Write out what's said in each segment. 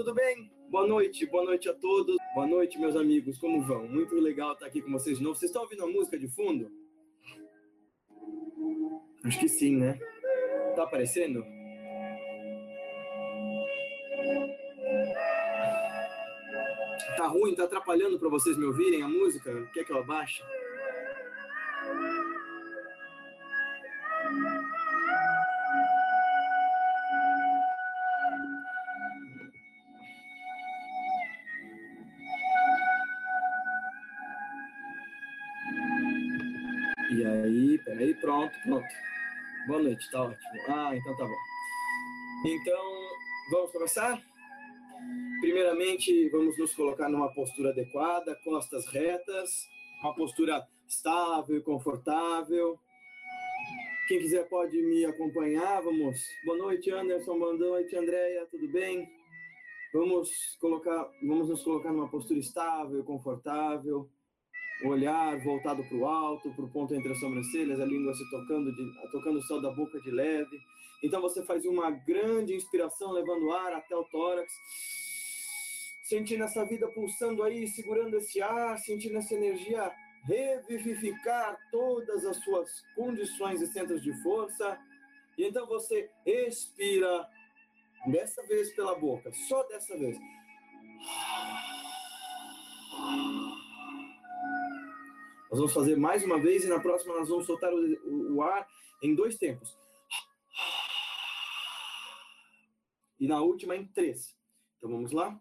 tudo bem? Boa noite, boa noite a todos. Boa noite, meus amigos, como vão? Muito legal estar aqui com vocês de novo. Vocês estão ouvindo a música de fundo? Acho que sim, né? Tá aparecendo? Tá ruim, tá atrapalhando para vocês me ouvirem a música? Quer que eu abaixe? Pronto, pronto. Boa noite, tá ótimo. Ah, então tá bom. Então, vamos começar? Primeiramente, vamos nos colocar numa postura adequada, costas retas, uma postura estável e confortável. Quem quiser pode me acompanhar, vamos. Boa noite, Anderson, boa noite, Andréia, tudo bem? Vamos colocar, vamos nos colocar numa postura estável confortável, o olhar voltado para o alto, para o ponto entre as sobrancelhas, a língua se tocando, de, tocando o céu da boca de leve. Então você faz uma grande inspiração, levando ar até o tórax sentindo essa vida pulsando aí, segurando esse ar, sentindo essa energia revivificar todas as suas condições e centros de força. E então você expira dessa vez pela boca, só dessa vez. Nós vamos fazer mais uma vez e na próxima nós vamos soltar o, o ar em dois tempos. E na última em três. Então vamos lá.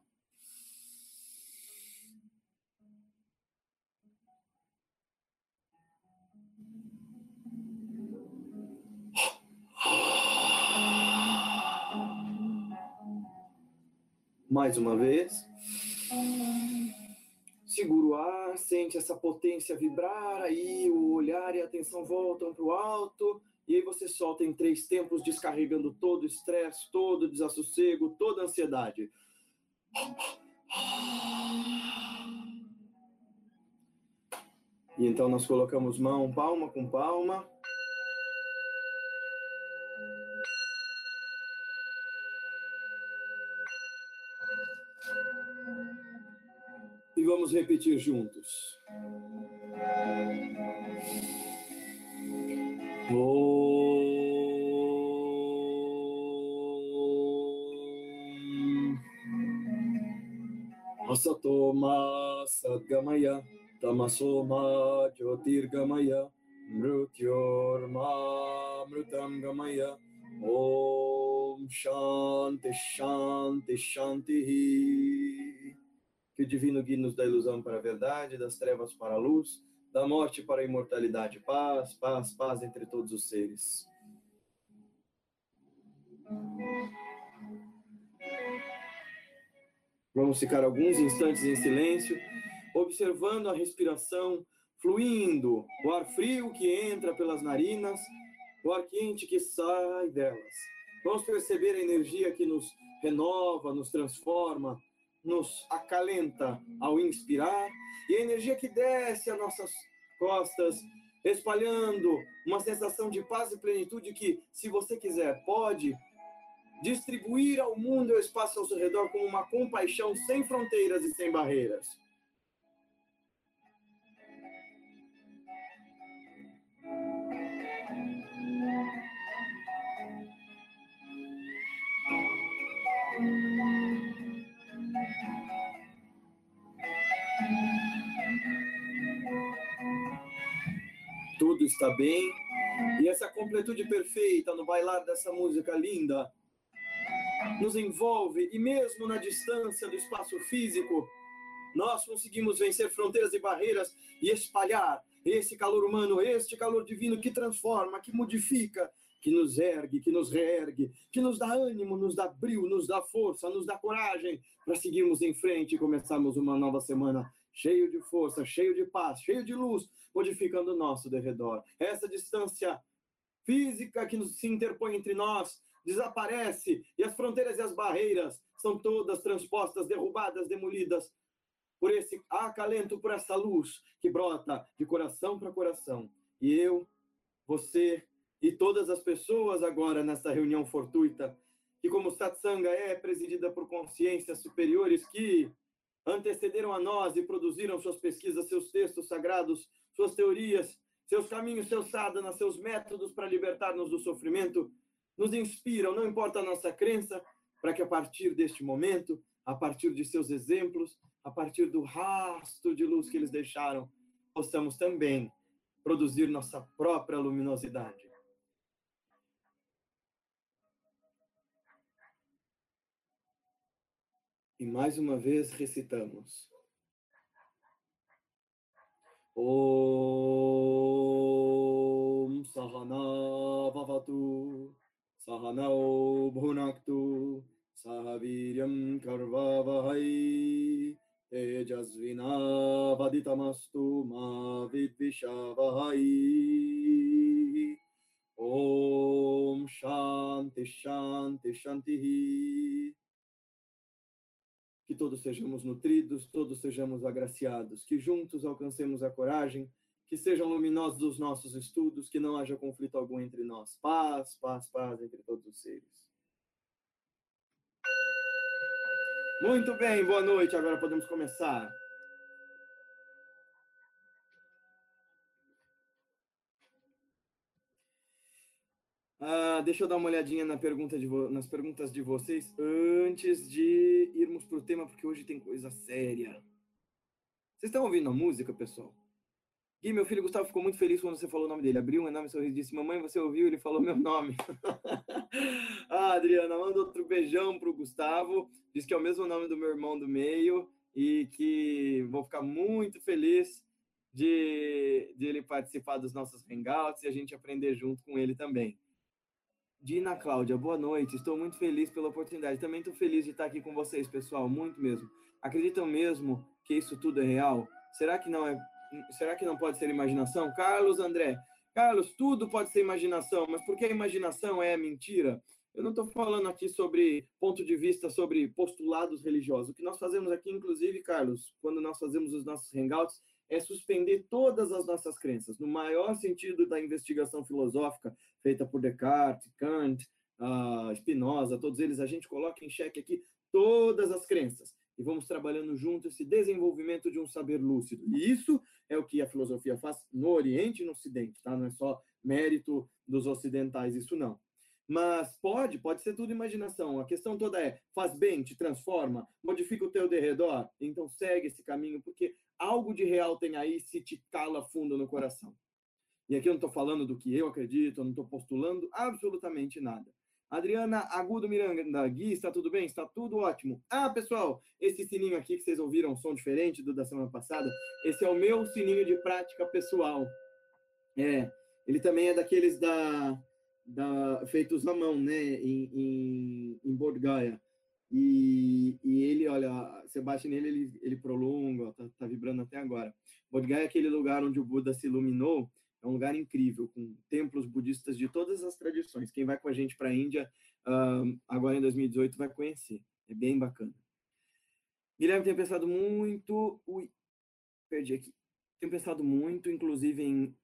Mais uma vez. Segura o ar, sente essa potência vibrar, aí o olhar e a atenção voltam para o alto, e aí você solta em três tempos, descarregando todo o estresse, todo o desassossego, toda a ansiedade. E então nós colocamos mão palma com palma. Vamos repetir juntos. Asatoma Sadgamaya Tamasoma Jyotirgamaya Mrutyorma Mrutam Gamaya. Om Shanti Shanti Shanti Que o divino guie-nos da ilusão para a verdade, das trevas para a luz, da morte para a imortalidade. Paz, paz, paz entre todos os seres. Vamos ficar alguns instantes em silêncio, observando a respiração fluindo, o ar frio que entra pelas narinas, o ar quente que sai delas. Vamos perceber a energia que nos renova, nos transforma, nos acalenta ao inspirar, e a energia que desce as nossas costas, espalhando uma sensação de paz e plenitude que, se você quiser, pode distribuir ao mundo e ao espaço ao seu redor como uma compaixão sem fronteiras e sem barreiras. Está bem. E essa completude perfeita no bailar dessa música linda nos envolve e mesmo na distância do espaço físico, nós conseguimos vencer fronteiras e barreiras e espalhar esse calor humano, este calor divino que transforma, que modifica, que nos ergue, que nos reergue, que nos dá ânimo, nos dá brilho, nos dá força, nos dá coragem para seguirmos em frente e começarmos uma nova semana cheio de força, cheio de paz, cheio de luz, modificando o nosso derredor. Essa distância física que se interpõe entre nós desaparece e as fronteiras e as barreiras são todas transpostas, derrubadas, demolidas por esse acalento, por essa luz que brota de coração para coração. E eu, você e todas as pessoas agora nessa reunião fortuita que como satsanga é presidida por consciências superiores que antecederam a nós e produziram suas pesquisas, seus textos sagrados, suas teorias, seus caminhos, seus sadhanas, seus métodos para libertar-nos do sofrimento, nos inspiram, não importa a nossa crença, para que a partir deste momento, a partir de seus exemplos, a partir do rastro de luz que eles deixaram, possamos também produzir nossa própria luminosidade. E mais uma vez recitamos. Om Sahana Vavatu Sahanao Bhunaktu Sahaviryam Karvavahai Tejasvinavaditamastu Ma Vidvishavahai Om Shanti Shanti Shanti que todos sejamos nutridos, todos sejamos agraciados, que juntos alcancemos a coragem, que sejam luminosos os nossos estudos, que não haja conflito algum entre nós. Paz, paz, paz entre todos os seres. Muito bem, boa noite. Agora podemos começar. Ah, deixa eu dar uma olhadinha na pergunta de nas perguntas de vocês antes de irmos para o tema, porque hoje tem coisa séria. Vocês estão ouvindo a música, pessoal? Gui, meu filho Gustavo ficou muito feliz quando você falou o nome dele. Abriu um enorme sorriso e disse: Mamãe, você ouviu? Ele falou meu nome. ah, Adriana, manda outro beijão pro Gustavo. Diz que é o mesmo nome do meu irmão do meio e que vou ficar muito feliz de, de ele participar dos nossos hangouts e a gente aprender junto com ele também. Dina Cláudia, boa noite. Estou muito feliz pela oportunidade. Também estou feliz de estar aqui com vocês, pessoal, muito mesmo. Acreditam mesmo que isso tudo é real? Será que não é? Será que não pode ser imaginação? Carlos André, Carlos, tudo pode ser imaginação, mas por que a imaginação é mentira? Eu não estou falando aqui sobre ponto de vista sobre postulados religiosos. O que nós fazemos aqui, inclusive, Carlos, quando nós fazemos os nossos hangouts, é suspender todas as nossas crenças, no maior sentido da investigação filosófica feita por Descartes, Kant, uh, Spinoza, todos eles, a gente coloca em xeque aqui todas as crenças e vamos trabalhando junto esse desenvolvimento de um saber lúcido. E isso é o que a filosofia faz no Oriente e no Ocidente, tá? Não é só mérito dos ocidentais, isso não. Mas pode, pode ser tudo imaginação. A questão toda é: faz bem, te transforma, modifica o teu derredor, então segue esse caminho, porque algo de real tem aí se te cala fundo no coração. E aqui eu não estou falando do que eu acredito, eu não estou postulando absolutamente nada. Adriana Agudo Miranda, Gui, está tudo bem? Está tudo ótimo. Ah, pessoal, esse sininho aqui que vocês ouviram, um som diferente do da semana passada, esse é o meu sininho de prática pessoal. É, ele também é daqueles da, da feitos na mão, né, em, em, em Borgaia. E, e ele, olha, você bate nele, ele, ele prolonga, tá, tá vibrando até agora. Bodhgaya é aquele lugar onde o Buda se iluminou, é um lugar incrível, com templos budistas de todas as tradições. Quem vai com a gente para a Índia, uh, agora em 2018, vai conhecer. É bem bacana. Guilherme tem pensado muito. Ui, perdi aqui. Tem pensado muito, inclusive em.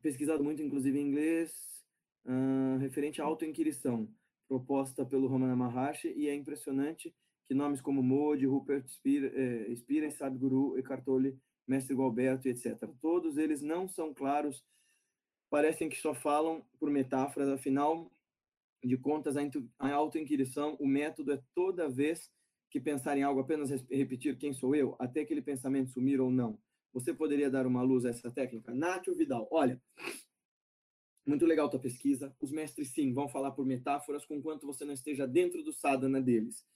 pesquisado muito, inclusive em inglês, uh, referente à autoinquirição proposta pelo Ramana Maharshi, e é impressionante que nomes como Modi, Rupert Spira, eh, Spira Sadhguru, Eckhart Tolle, Mestre Gualberto, etc. Todos eles não são claros, parecem que só falam por metáforas, afinal de contas, a autoinquirição, o método é toda vez que pensar em algo, apenas repetir quem sou eu, até aquele pensamento sumir ou não. Você poderia dar uma luz a essa técnica? Nátio Vidal, olha, muito legal tua pesquisa. Os mestres, sim, vão falar por metáforas, conquanto você não esteja dentro do sadhana deles.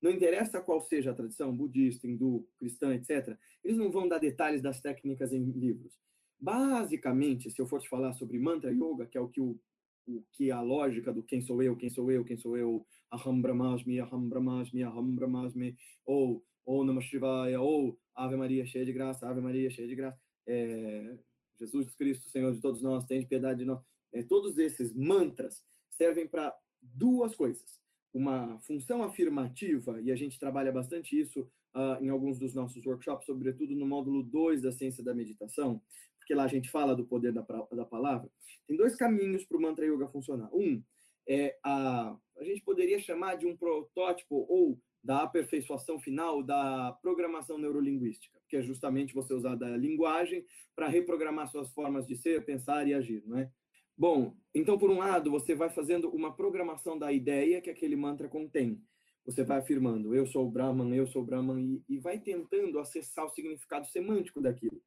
Não interessa qual seja a tradição, budista, hindu, cristã, etc. Eles não vão dar detalhes das técnicas em livros. Basicamente, se eu for te falar sobre mantra yoga, que é o que o, o que é a lógica do quem sou eu, quem sou eu, quem sou eu, aham brahmasmi, aham brahmasmi, aham brahmasmi, ou ou Namah Shivaya, ou Ave Maria cheia de graça, Ave Maria cheia de graça, é, Jesus Cristo, Senhor de todos nós, tem piedade de nós. É, todos esses mantras servem para duas coisas. Uma função afirmativa, e a gente trabalha bastante isso uh, em alguns dos nossos workshops, sobretudo no módulo 2 da ciência da meditação, porque lá a gente fala do poder da, da palavra. Tem dois caminhos para o mantra yoga funcionar. Um é a A gente poderia chamar de um protótipo ou da aperfeiçoação final da programação neurolinguística, que é justamente você usar da linguagem para reprogramar suas formas de ser, pensar e agir, não é? Bom, então, por um lado, você vai fazendo uma programação da ideia que aquele mantra contém. Você vai afirmando, eu sou o Brahman, eu sou o Brahman, e, e vai tentando acessar o significado semântico daquilo,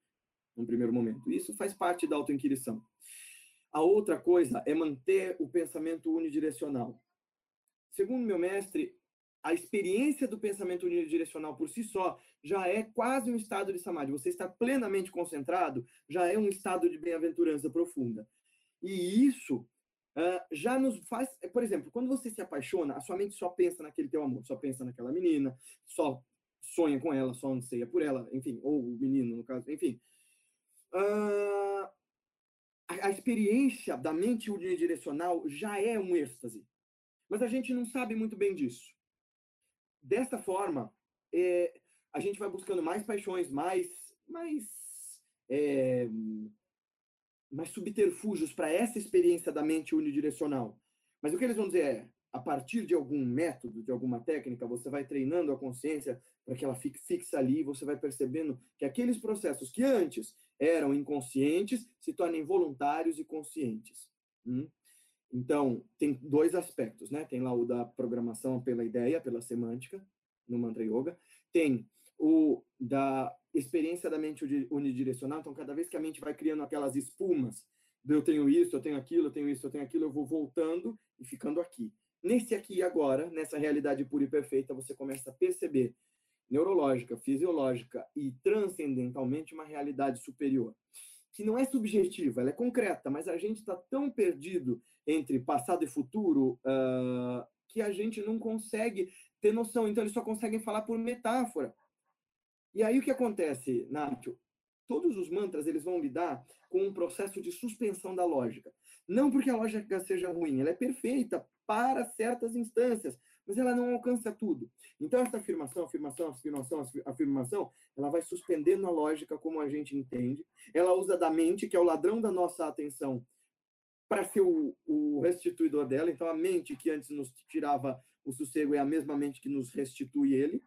no primeiro momento. Isso faz parte da autoinquirição. A outra coisa é manter o pensamento unidirecional. Segundo meu mestre, a experiência do pensamento unidirecional por si só já é quase um estado de samadhi. Você está plenamente concentrado, já é um estado de bem-aventurança profunda. E isso uh, já nos faz, por exemplo, quando você se apaixona, a sua mente só pensa naquele teu amor, só pensa naquela menina, só sonha com ela, só anseia por ela, enfim, ou o menino, no caso, enfim. Uh, a, a experiência da mente unidirecional já é um êxtase. Mas a gente não sabe muito bem disso. Desta forma, é, a gente vai buscando mais paixões, mais, mais, é, mais subterfúgios para essa experiência da mente unidirecional. Mas o que eles vão dizer é, a partir de algum método, de alguma técnica, você vai treinando a consciência para que ela fique fixa ali, você vai percebendo que aqueles processos que antes eram inconscientes se tornem voluntários e conscientes. Hum? Então, tem dois aspectos, né? Tem lá o da programação pela ideia, pela semântica, no Mantra Yoga. Tem o da experiência da mente unidirecional. Então, cada vez que a mente vai criando aquelas espumas, eu tenho isso, eu tenho aquilo, eu tenho isso, eu tenho aquilo, eu vou voltando e ficando aqui. Nesse aqui e agora, nessa realidade pura e perfeita, você começa a perceber neurológica, fisiológica e transcendentalmente uma realidade superior que não é subjetiva, ela é concreta, mas a gente está tão perdido entre passado e futuro uh, que a gente não consegue ter noção. Então, eles só conseguem falar por metáfora. E aí o que acontece, Nacho? Todos os mantras eles vão lidar com um processo de suspensão da lógica. Não porque a lógica seja ruim, ela é perfeita para certas instâncias, mas ela não alcança tudo. Então, essa afirmação, afirmação, afirmação, afirmação, ela vai suspendendo a lógica como a gente entende. Ela usa da mente, que é o ladrão da nossa atenção, para ser o, o restituidor dela. Então, a mente que antes nos tirava o sossego é a mesma mente que nos restitui ele.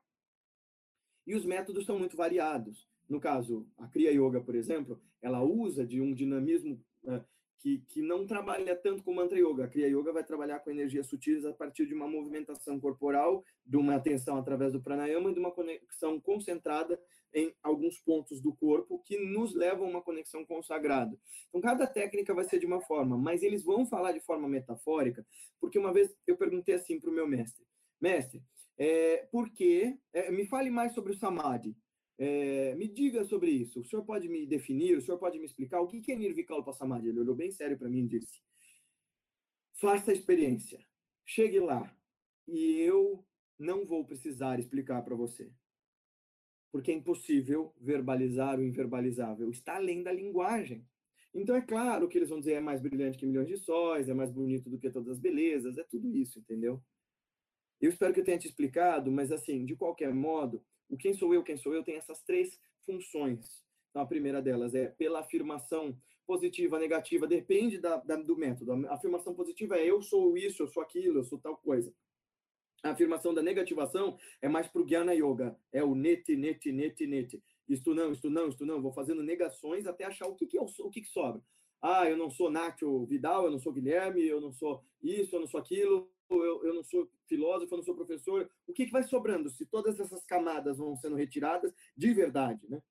E os métodos são muito variados. No caso, a Kriya Yoga, por exemplo, ela usa de um dinamismo uh, que, que não trabalha tanto com mantra yoga. A Kriya Yoga vai trabalhar com energias sutis a partir de uma movimentação corporal, de uma atenção através do pranayama e de uma conexão concentrada em alguns pontos do corpo que nos levam a uma conexão com o sagrado. Então, cada técnica vai ser de uma forma, mas eles vão falar de forma metafórica, porque uma vez eu perguntei assim para o meu mestre, mestre, é, por que, é, me fale mais sobre o Samadhi. É, me diga sobre isso. O senhor pode me definir? O senhor pode me explicar o que é Nirvikalpa Samadhi? Ele olhou bem sério para mim e disse: Faça a experiência. Chegue lá e eu não vou precisar explicar para você. Porque é impossível verbalizar o inverbalizável. Está além da linguagem. Então é claro que eles vão dizer é mais brilhante que milhões de sóis, é mais bonito do que todas as belezas, é tudo isso, entendeu? Eu espero que eu tenha te explicado, mas assim, de qualquer modo, o quem sou eu, quem sou eu tem essas três funções. Então, a primeira delas é pela afirmação positiva, negativa, depende da, da, do método. A afirmação positiva é eu sou isso, eu sou aquilo, eu sou tal coisa. A afirmação da negativação é mais para o Jnana Yoga, é o nete, nete, nete, nete. Isto não, isto não, isto não. Vou fazendo negações até achar o que, que, eu sou, o que, que sobra. Ah, eu não sou Nacho Vidal, eu não sou Guilherme, eu não sou isso, eu não sou aquilo eu, eu não sou filósofo, eu não sou professor, o que, que vai sobrando se todas essas camadas vão sendo retiradas de verdade, né?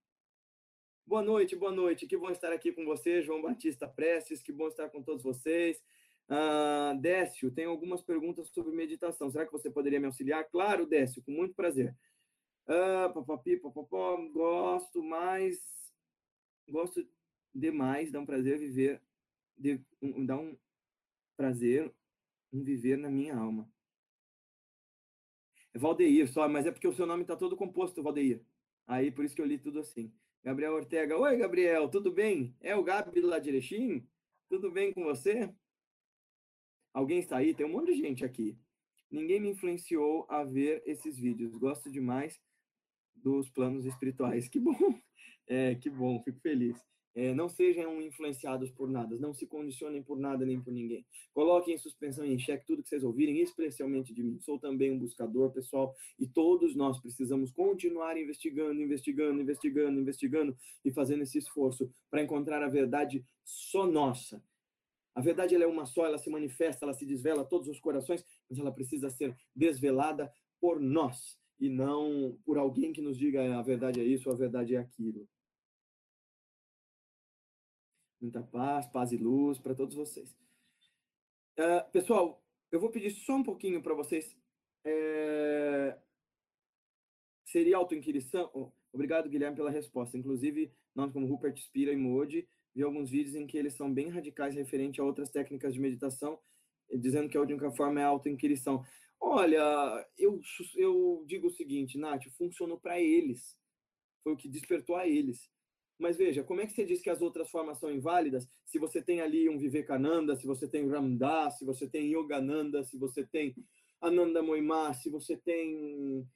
Boa noite, boa noite. Que bom estar aqui com você, João Batista Prestes. Que bom estar com todos vocês. Uh, Décio, tem algumas perguntas sobre meditação. Será que você poderia me auxiliar? Claro, Décio, com muito prazer. Uh, papapi, papapó, gosto mais, gosto demais, dá um prazer viver, de, um, dá um prazer um viver na minha alma. É Valdeir só, mas é porque o seu nome está todo composto, Valdeir. Aí, por isso que eu li tudo assim. Gabriel Ortega. Oi, Gabriel, tudo bem? É o Gabi de Erechim? Tudo bem com você? Alguém está aí? Tem um monte de gente aqui. Ninguém me influenciou a ver esses vídeos. Gosto demais dos planos espirituais. Que bom. É, que bom, fico feliz. É, não sejam influenciados por nada, não se condicionem por nada nem por ninguém. Coloquem em suspensão e em xeque tudo que vocês ouvirem, especialmente de mim. Sou também um buscador, pessoal, e todos nós precisamos continuar investigando, investigando, investigando, investigando e fazendo esse esforço para encontrar a verdade só nossa. A verdade ela é uma só, ela se manifesta, ela se desvela a todos os corações, mas ela precisa ser desvelada por nós e não por alguém que nos diga a verdade é isso, a verdade é aquilo. Muita paz, paz e luz para todos vocês. Uh, pessoal, eu vou pedir só um pouquinho para vocês. É... Seria autoinquirição? Oh, obrigado, Guilherme, pela resposta. Inclusive, nós, como Rupert Spira e Modi, vi alguns vídeos em que eles são bem radicais referente a outras técnicas de meditação, dizendo que a única forma é autoinquirição. Olha, eu, eu digo o seguinte, Nath, funcionou para eles. Foi o que despertou a eles. Mas veja, como é que você diz que as outras formas são inválidas se você tem ali um Vivekananda, se você tem Ramdas, se você tem Yogananda, se você tem Ananda Moima, se você tem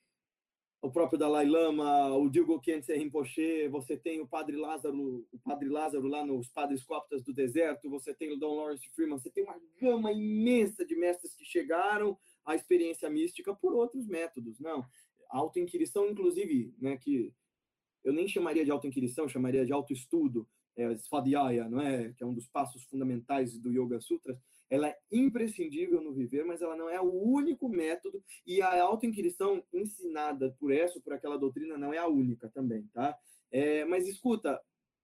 o próprio Dalai Lama, o Dilgo Khyentse Rinpoche, você tem o Padre Lázaro, o Padre Lázaro lá nos Padres Coptas do Deserto, você tem o Don Lawrence Freeman, você tem uma gama imensa de mestres que chegaram à experiência mística por outros métodos, não. A autoinquirição, inclusive, né, que eu nem chamaria de autoinquirição, chamaria de autoestudo, é, Svadhyaya, não é? que é um dos passos fundamentais do Yoga Sutras, ela é imprescindível no viver, mas ela não é o único método, e a autoinquirição ensinada por essa, por aquela doutrina, não é a única também, tá? É, mas escuta,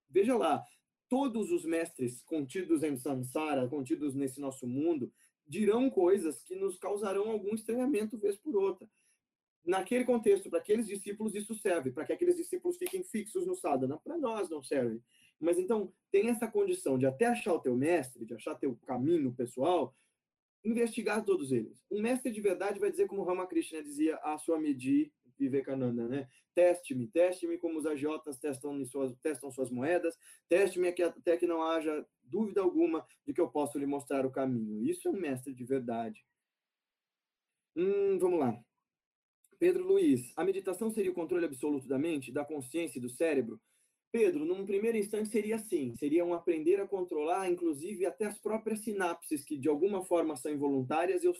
veja lá, todos os mestres contidos em samsara, contidos nesse nosso mundo, dirão coisas que nos causarão algum estranhamento vez por outra naquele contexto, para aqueles discípulos, isso serve, para que aqueles discípulos fiquem fixos no sadhana. Para nós não serve. Mas então, tem essa condição de até achar o teu mestre, de achar teu caminho pessoal, investigar todos eles. Um mestre de verdade vai dizer como Ramakrishna dizia a sua Swamiji Vivekananda, né? Teste-me, teste-me como os agiotas testam suas, testam suas moedas, teste-me até que não haja dúvida alguma de que eu posso lhe mostrar o caminho. Isso é um mestre de verdade. Hum, vamos lá. Pedro Luiz, a meditação seria o controle absoluto da mente, da consciência e do cérebro? Pedro, num primeiro instante seria assim, seria um aprender a controlar, inclusive até as próprias sinapses que de alguma forma são involuntárias e eu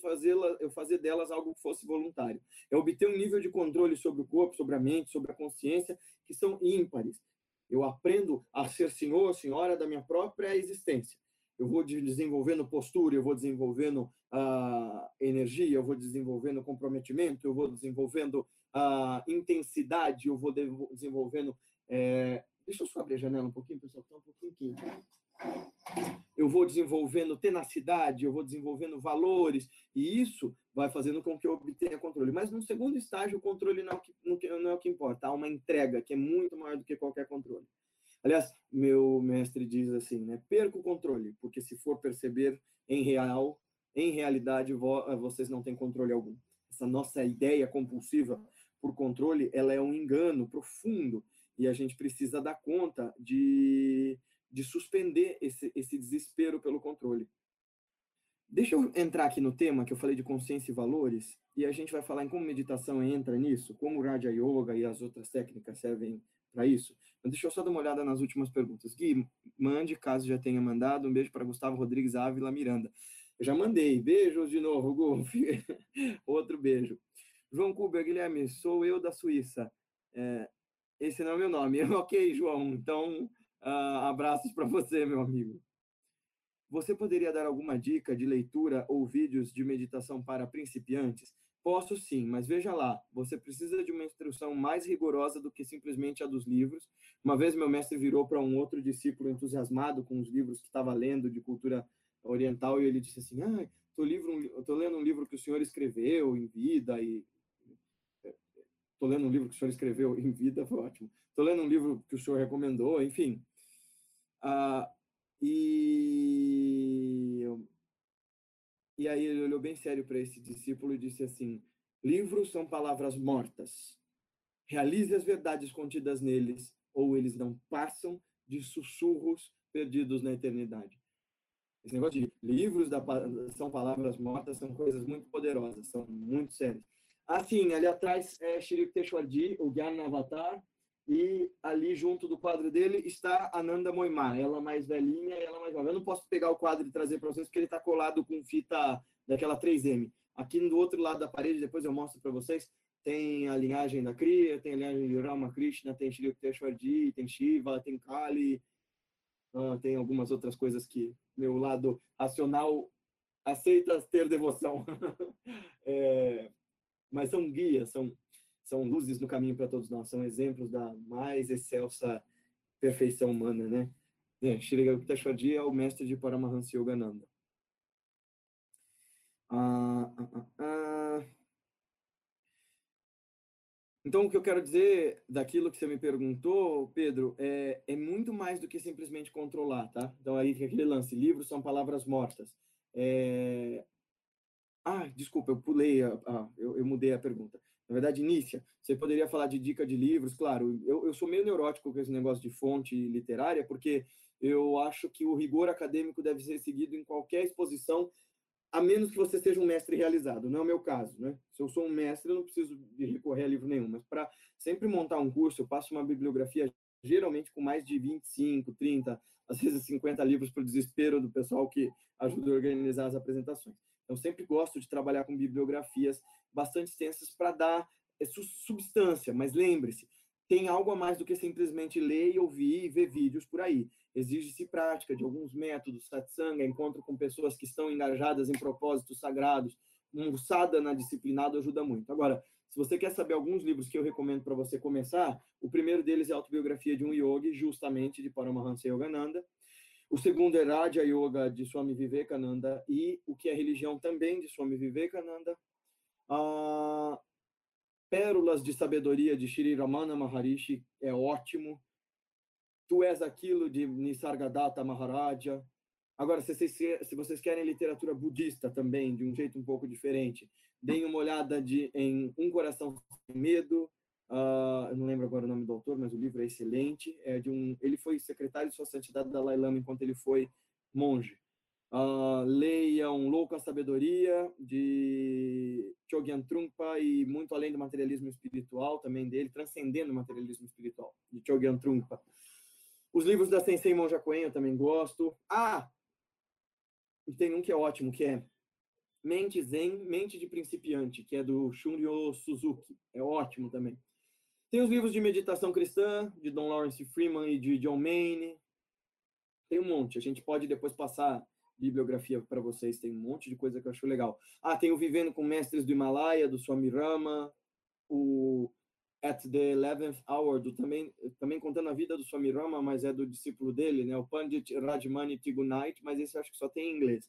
eu fazer delas algo que fosse voluntário. É obter um nível de controle sobre o corpo, sobre a mente, sobre a consciência que são ímpares. Eu aprendo a ser senhor, senhora da minha própria existência eu vou desenvolvendo postura, eu vou desenvolvendo uh, energia, eu vou desenvolvendo comprometimento, eu vou desenvolvendo uh, intensidade, eu vou desenvolvendo. É... Deixa eu só abrir a janela um pouquinho, pessoal, está um pouquinho quente. Eu vou desenvolvendo tenacidade, eu vou desenvolvendo valores, e isso vai fazendo com que eu obtenha controle. Mas no segundo estágio, o controle não é o que, não é o que importa, há uma entrega que é muito maior do que qualquer controle. Aliás, meu mestre diz assim, né? Perca o controle, porque se for perceber em real, em realidade, eh, vocês não têm controle algum. Essa nossa ideia compulsiva por controle, ela é um engano profundo e a gente precisa dar conta de, de suspender esse, esse desespero pelo controle. Deixa eu entrar aqui no tema que eu falei de consciência e valores, e a gente vai falar em como meditação entra nisso, como o Raja Yoga e as outras técnicas servem para isso. Mas deixa eu só dar uma olhada nas últimas perguntas. Gui, mande, caso já tenha mandado. Um beijo para Gustavo Rodrigues Ávila Miranda. Eu já mandei. Beijos de novo, Gu. Outro beijo. João Kuber, Guilherme, sou eu da Suíça. É, esse não é meu nome. ok, João. Então, uh, abraços para você, meu amigo. Você poderia dar alguma dica de leitura ou vídeos de meditação para principiantes? Posso sim, mas veja lá, você precisa de uma instrução mais rigorosa do que simplesmente a dos livros. Uma vez meu mestre virou para um outro discípulo entusiasmado com os livros que estava lendo de cultura oriental e ele disse assim: "Ah, tô, livro, tô lendo um livro que o senhor escreveu em vida e tô lendo um livro que o senhor escreveu em vida, foi ótimo. Tô lendo um livro que o senhor recomendou, enfim. Ah, e e aí ele olhou bem sério para esse discípulo e disse assim: Livros são palavras mortas. Realize as verdades contidas neles, ou eles não passam de sussurros perdidos na eternidade. Esse negócio de livros da, são palavras mortas são coisas muito poderosas, são muito sérias. Assim, ali atrás é Shri Teshwarji, o Gyan Avatar, e ali junto do quadro dele está a Nanda Moimar, ela mais velhinha e ela mais nova. Eu não posso pegar o quadro e trazer para vocês porque ele está colado com fita daquela 3M. Aqui do outro lado da parede, depois eu mostro para vocês, tem a linhagem da Kriya, tem a linhagem de Rama Krishna, tem Shri Yukteswarji, tem Shiva, tem Kali, uh, tem algumas outras coisas que meu lado racional aceita ter devoção. é, mas são guias, são, são luzes no caminho para todos nós, são exemplos da mais excelsa perfeição humana, né? É, Shri Yukteswarji é o mestre de Paramahansa Yogananda. Ah, ah, ah, ah. Então, o que eu quero dizer daquilo que você me perguntou, Pedro, é, é muito mais do que simplesmente controlar, tá? Então, aí tem aquele lance: livros são palavras mortas. É... Ah, desculpa, eu pulei, a, a eu, eu, mudei a pergunta. Na verdade, Nícia, você poderia falar de dica de livros? Claro, eu, eu sou meio neurótico com esse negócio de fonte literária, porque eu acho que o rigor acadêmico deve ser seguido em qualquer exposição a menos que você seja um mestre realizado, não é o meu caso, né? Se eu sou um mestre, eu não preciso recorrer a livro nenhum, mas para sempre montar um curso, eu passo uma bibliografia geralmente com mais de 25, 30, às vezes 50 livros para o desespero do pessoal que ajuda a organizar as apresentações. Então, sempre gosto de trabalhar com bibliografias bastante extensas para dar é, substância, mas lembre-se, tem algo a mais do que simplesmente ler e ouvir e ver vídeos por aí. Exige-se prática de alguns métodos, satsanga, encontro com pessoas que estão engajadas em propósitos sagrados, um sada na disciplinado ajuda muito. Agora, se você quer saber alguns livros que eu recomendo para você começar, o primeiro deles é a Autobiografia de um Yogi, justamente de Paramahansa Yogananda. O segundo é Raja Yoga, de Swami Vivekananda, e O que é Religião, também, de Swami Vivekananda. Ah, Pérolas de Sabedoria, de Shri Ramana Maharishi, é ótimo. Tu és aquilo, de Nisargadatta Maharaja. Agora, se vocês, se vocês querem literatura budista também, de um jeito um pouco diferente, deem uma olhada de, em Um Coração Sem Medo, Uh, eu não lembro agora o nome do autor, mas o livro é excelente. É de um, ele foi secretário de Sua Santidade Dalai Lama enquanto ele foi monge. Uh, leiam Louca Sabedoria, de Chogyam Trungpa, e Muito Além do Materialismo Espiritual, também dele, Transcendendo o Materialismo Espiritual, de Chogyam Trungpa. Os livros da Sensei Monja Coen eu também gosto. Ah! E tem um que é ótimo, que é Mente Zen, Mente de Principiante, que é do Shunryo Suzuki. É ótimo também. Tem os livros de meditação cristã, de Don Lawrence Freeman e de John Maine. Tem um monte. A gente pode depois passar bibliografia para vocês. Tem um monte de coisa que eu acho legal. Ah, tem o Vivendo com Mestres do Himalaia, do Swami Rama. O At the Eleventh Hour, do, também, também contando a vida do Swami Rama, mas é do discípulo dele, né? O Pandit Rajmani Tigunait, mas esse eu acho que só tem em inglês.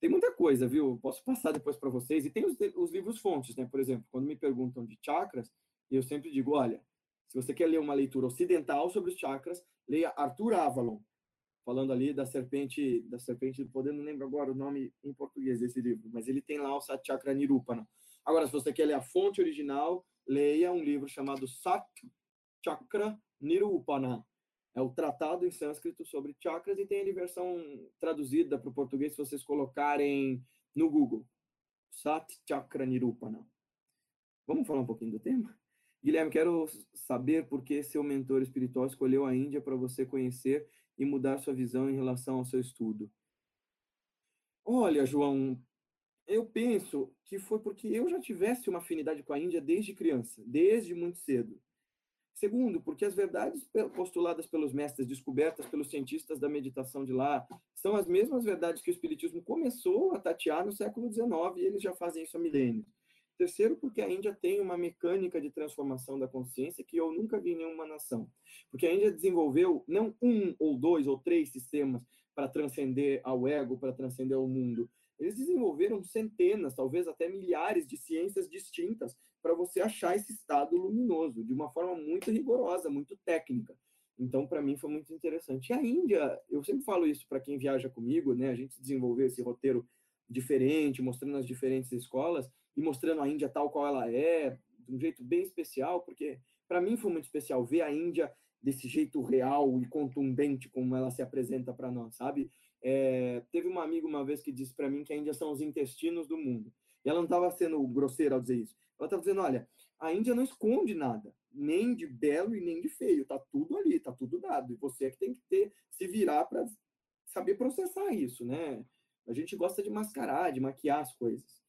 Tem muita coisa, viu? Posso passar depois para vocês. E tem os, os livros fontes, né? Por exemplo, quando me perguntam de chakras, eu sempre digo, olha, se você quer ler uma leitura ocidental sobre os chakras, leia Arthur Avalon, falando ali da serpente, da serpente do poder, não lembro agora o nome em português desse livro, mas ele tem lá o Sat Chakra Nirupana. Agora, se você quer ler a fonte original, leia um livro chamado Sat Chakra Nirupana. É o tratado em sânscrito sobre chakras e tem a versão traduzida para o português se vocês colocarem no Google. Sat Chakra Nirupana. Vamos falar um pouquinho do tema? Guilherme, quero saber por que seu mentor espiritual escolheu a Índia para você conhecer e mudar sua visão em relação ao seu estudo. Olha, João, eu penso que foi porque eu já tivesse uma afinidade com a Índia desde criança, desde muito cedo. Segundo, porque as verdades postuladas pelos mestres, descobertas pelos cientistas da meditação de lá, são as mesmas verdades que o Espiritismo começou a tatear no século XIX e eles já fazem isso há milênios. Terceiro, porque a Índia tem uma mecânica de transformação da consciência que eu nunca vi em nenhuma nação. Porque a Índia desenvolveu não um ou dois ou três sistemas para transcender ao ego, para transcender ao mundo. Eles desenvolveram centenas, talvez até milhares de ciências distintas para você achar esse estado luminoso, de uma forma muito rigorosa, muito técnica. Então, para mim, foi muito interessante. E a Índia, eu sempre falo isso para quem viaja comigo, né? A gente desenvolveu esse roteiro diferente, mostrando as diferentes escolas e mostrando a Índia tal qual ela é, de um jeito bem especial, porque para mim foi muito especial ver a Índia desse jeito real e contundente como ela se apresenta para nós, sabe? É, teve uma amiga uma vez que disse para mim que a Índia são os intestinos do mundo. E ela não estava sendo grosseira ao dizer isso. Ela estava dizendo, olha, a Índia não esconde nada. nem de belo e nem de feio, tá tudo ali, tá tudo dado. E você é que tem que ter, se virar para saber processar isso, né? A gente gosta de mascarar, de maquiar as coisas.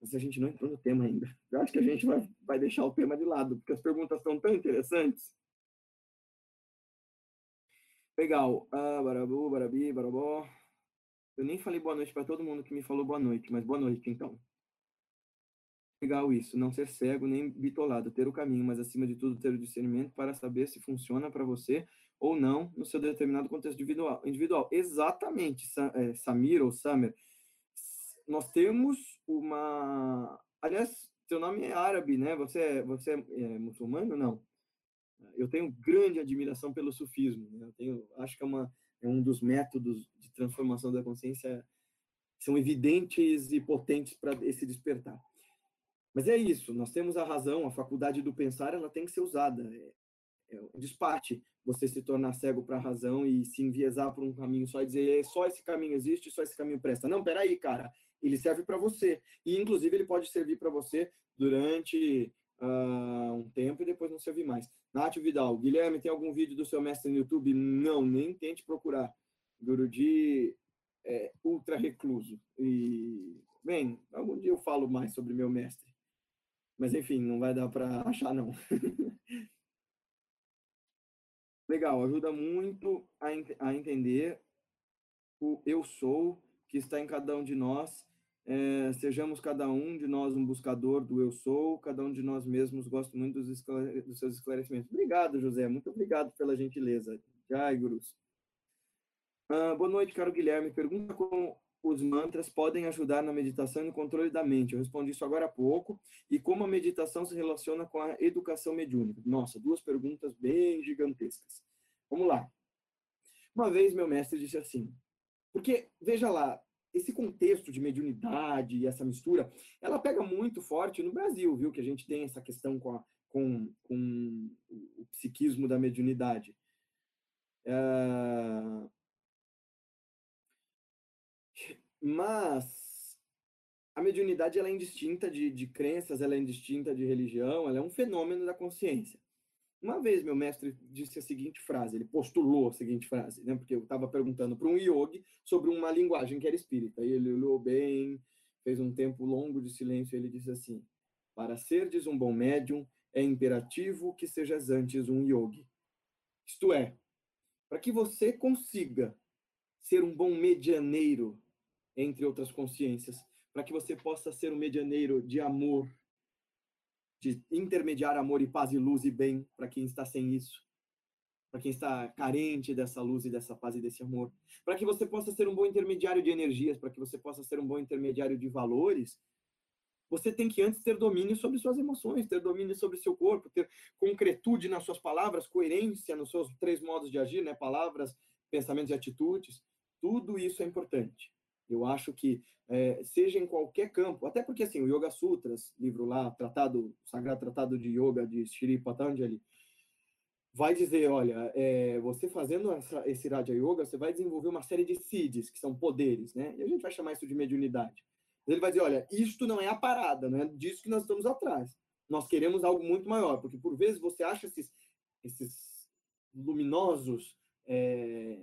Mas a gente não entrou no tema ainda. Eu acho que a gente vai, vai deixar o tema de lado, porque as perguntas estão tão interessantes. Legal. Ah, barabu, barabi, barabó. Eu nem falei boa noite para todo mundo que me falou boa noite, mas boa noite então. Legal isso, não ser cego nem bitolado, ter o caminho, mas acima de tudo ter o discernimento para saber se funciona para você ou não no seu determinado contexto individual. individual. Exatamente, é, Samir ou Samer. Nós temos uma. Aliás, seu nome é árabe, né? Você é, você é, é muçulmano? Não eu tenho grande admiração pelo sufismo. Né? Eu tenho, acho que é, uma, é um dos métodos de transformação da consciência são evidentes e potentes para esse despertar. Mas é isso, nós temos a razão, a faculdade do pensar, ela tem que ser usada. É, é um despate você se tornar cego para a razão e se enviesar por um caminho só e dizer só esse caminho existe, só esse caminho presta. Não, peraí, cara, ele serve para você. E, inclusive, ele pode servir para você durante uh, um tempo e depois não servir mais. Nath Vidal, Guilherme, tem algum vídeo do seu mestre no YouTube? Não, nem tente procurar. Guruji é ultra recluso. E, bem, algum dia eu falo mais sobre meu mestre. Mas, enfim, não vai dar para achar, não. Legal, ajuda muito a, a entender o eu sou que está em cada um de nós é, sejamos cada um de nós um buscador do eu sou, cada um de nós mesmos. Gosto muito dos, dos seus esclarecimentos. Obrigado, José. Muito obrigado pela gentileza. Jai, Gurus. Ah, boa noite, caro Guilherme. Pergunta como os mantras podem ajudar na meditação e no controle da mente. Eu respondi isso agora há pouco. E como a meditação se relaciona com a educação mediúnica? Nossa, duas perguntas bem gigantescas. Vamos lá. Uma vez meu mestre disse assim, porque, veja lá, esse contexto de mediunidade e essa mistura, ela pega muito forte no Brasil, viu? Que a gente tem essa questão com, a, com, com o psiquismo da mediunidade. É... Mas a mediunidade ela é indistinta de, de crenças, ela é indistinta de religião, ela é um fenômeno da consciência. Uma vez meu mestre disse a seguinte frase, ele postulou a seguinte frase, né? Porque eu estava perguntando para um yogi sobre uma linguagem que era espírita. E ele olhou bem, fez um tempo longo de silêncio e ele disse assim: Para serdes um bom médium, é imperativo que sejas antes um yogi. Isto é, para que você consiga ser um bom medianeiro entre outras consciências, para que você possa ser um medianeiro de amor, de intermediar amor e paz e luz e bem para quem está sem isso, para quem está carente dessa luz e dessa paz e desse amor, para que você possa ser um bom intermediário de energias, para que você possa ser um bom intermediário de valores, você tem que antes ter domínio sobre suas emoções, ter domínio sobre seu corpo, ter concretude nas suas palavras, coerência nos seus três modos de agir, né? Palavras, pensamentos e atitudes. Tudo isso é importante. Eu acho que, é, seja em qualquer campo, até porque, assim, o Yoga Sutras, livro lá, tratado, Sagrado Tratado de Yoga, de Shri Patanjali, vai dizer, olha, é, você fazendo essa, esse Raja Yoga, você vai desenvolver uma série de siddhis, que são poderes, né? E a gente vai chamar isso de mediunidade. Ele vai dizer, olha, isto não é a parada, não é disso que nós estamos atrás. Nós queremos algo muito maior, porque por vezes você acha esses, esses luminosos é,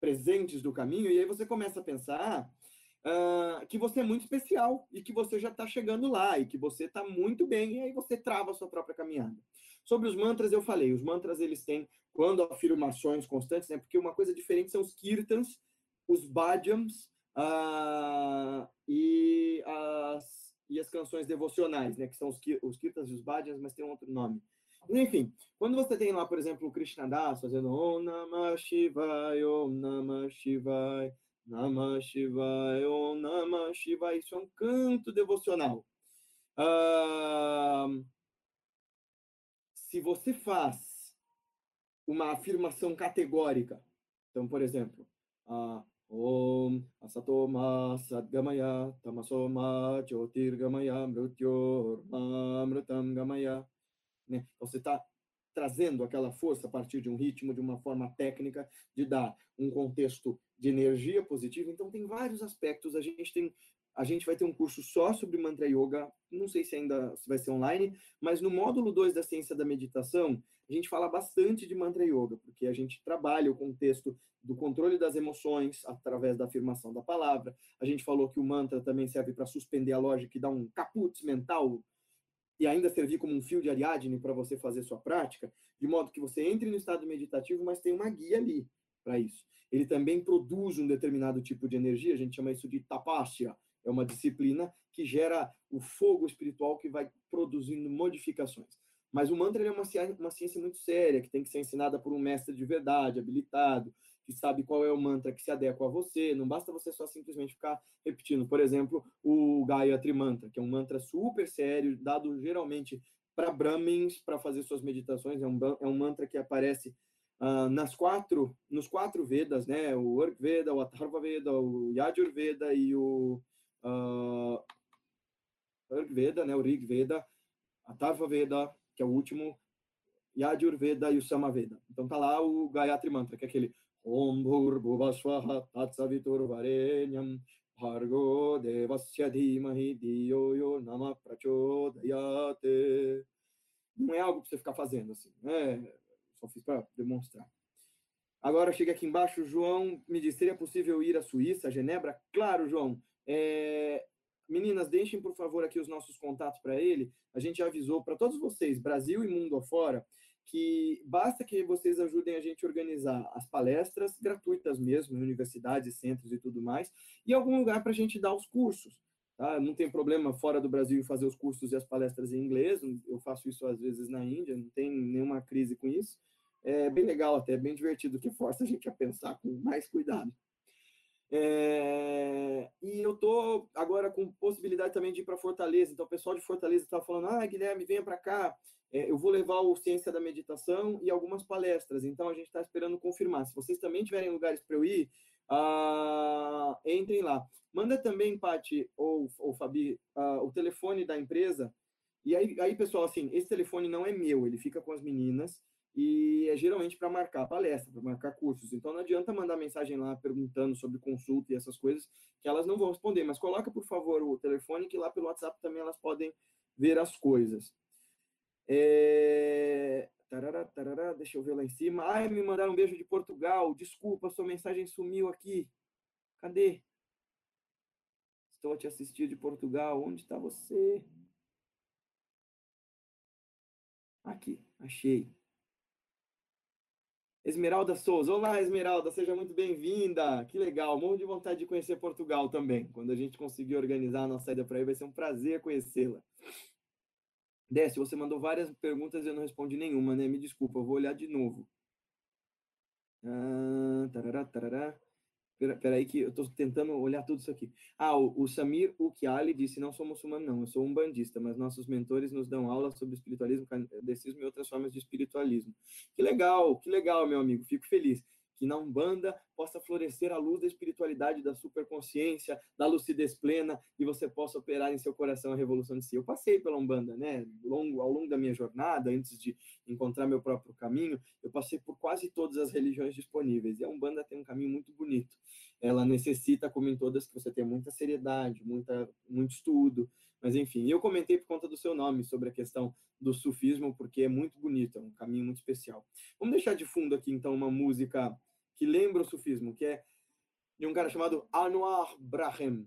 presentes do caminho, e aí você começa a pensar uh, que você é muito especial e que você já está chegando lá e que você está muito bem, e aí você trava a sua própria caminhada. Sobre os mantras, eu falei, os mantras eles têm, quando afirmações constantes, né, porque uma coisa diferente são os kirtans, os bhajams uh, e, as, e as canções devocionais, né, que são os, os kirtans e os bhajams, mas tem um outro nome. Enfim, quando você tem lá, por exemplo, o Krishna Das fazendo Om Namah Shivaya, Om Namah Shivaya, Namah Shivaya, Om Namah Shivaya, isso é um canto devocional. Uh, se você faz uma afirmação categórica, então, por exemplo, uh, Om Asatoma Sadgamaya Tamasoma Jyotirgamaya Mrityorma Gamaya né? Você está trazendo aquela força a partir de um ritmo, de uma forma técnica, de dar um contexto de energia positiva. Então, tem vários aspectos. A gente tem a gente vai ter um curso só sobre mantra yoga, não sei se ainda vai ser online, mas no módulo 2 da ciência da meditação, a gente fala bastante de mantra yoga, porque a gente trabalha o contexto do controle das emoções através da afirmação da palavra. A gente falou que o mantra também serve para suspender a lógica e dar um caput mental e ainda servir como um fio de Ariadne para você fazer sua prática, de modo que você entre no estado meditativo, mas tem uma guia ali para isso. Ele também produz um determinado tipo de energia, a gente chama isso de tapasya, é uma disciplina que gera o fogo espiritual que vai produzindo modificações. Mas o mantra é uma ciência, uma ciência muito séria, que tem que ser ensinada por um mestre de verdade, habilitado, que sabe qual é o mantra que se adequa a você. Não basta você só simplesmente ficar repetindo. Por exemplo, o Gayatri Mantra, que é um mantra super sério, dado geralmente para Brahmins para fazer suas meditações. É um, é um mantra que aparece uh, nas quatro, nos quatro Vedas, né? O Urk Veda, o Atharva Veda, o Yajur Veda e o uh, Urk Veda, né? O Rig Veda, Atharva Veda, que é o último, Yajur Veda e o Samaveda. Então tá lá o Gayatri Mantra, que é aquele Bhurбhuvasvaha Tatsavitur Varenyam Bhargo Devasya Dhimahi Diyo Yo Nama Prachodayate. Não é algo para você ficar fazendo assim, né? Só fiz para demonstrar. Agora chega aqui embaixo, João me disse, seria possível ir à Suíça, Genebra? Claro, João. É... Meninas, deixem, por favor, aqui os nossos contatos para ele. A gente avisou para todos vocês, Brasil e mundo afora, que basta que vocês ajudem a gente a organizar as palestras gratuitas mesmo, em universidades, centros e tudo mais, e algum lugar para a gente dar os cursos. Tá? Não tem problema fora do Brasil fazer os cursos e as palestras em inglês, eu faço isso às vezes na Índia, não tem nenhuma crise com isso. É bem legal até, bem divertido, que força a gente a pensar com mais cuidado. É, e eu tô agora com possibilidade também de ir para Fortaleza. Então, o pessoal de Fortaleza está falando: ah, Guilherme, venha para cá. É, eu vou levar o Ciência da Meditação e algumas palestras. Então, a gente está esperando confirmar. Se vocês também tiverem lugares para eu ir, ah, entrem lá. Manda também, Pati ou, ou Fabi, ah, o telefone da empresa. E aí, aí, pessoal, assim, esse telefone não é meu, ele fica com as meninas e é geralmente para marcar palestra, para marcar cursos. Então não adianta mandar mensagem lá perguntando sobre consulta e essas coisas, que elas não vão responder. Mas coloca, por favor, o telefone, que lá pelo WhatsApp também elas podem ver as coisas. É... Tarará, tarará, deixa eu ver lá em cima. Ai, me mandaram um beijo de Portugal. Desculpa, sua mensagem sumiu aqui. Cadê? Estou a te assistir de Portugal. Onde está você? Aqui, achei. Esmeralda Souza. Olá, Esmeralda, seja muito bem-vinda. Que legal, morro de vontade de conhecer Portugal também. Quando a gente conseguir organizar a nossa saída para aí, vai ser um prazer conhecê-la. Décio, você mandou várias perguntas e eu não respondi nenhuma, né? Me desculpa, eu vou olhar de novo. Ah, tarará, tarará. Espera aí que eu estou tentando olhar tudo isso aqui. Ah, o, o Samir Ukiali disse, não sou muçulmano não, eu sou um bandista, mas nossos mentores nos dão aula sobre espiritualismo, kardecismo e outras formas de espiritualismo. Que legal, que legal, meu amigo, fico feliz que na Umbanda possa florescer a luz da espiritualidade, da superconsciência, da lucidez plena e você possa operar em seu coração a revolução de si. Eu passei pela Umbanda, né? Longo, ao longo da minha jornada, antes de encontrar meu próprio caminho, eu passei por quase todas as religiões disponíveis. E a Umbanda tem um caminho muito bonito. Ela necessita, como em todas, que você tenha muita seriedade, muita, muito estudo, mas enfim, eu comentei por conta do seu nome sobre a questão do sufismo, porque é muito bonito, é um caminho muito especial. Vamos deixar de fundo aqui, então, uma música que lembra o sufismo, que é de um cara chamado Anwar Brahim.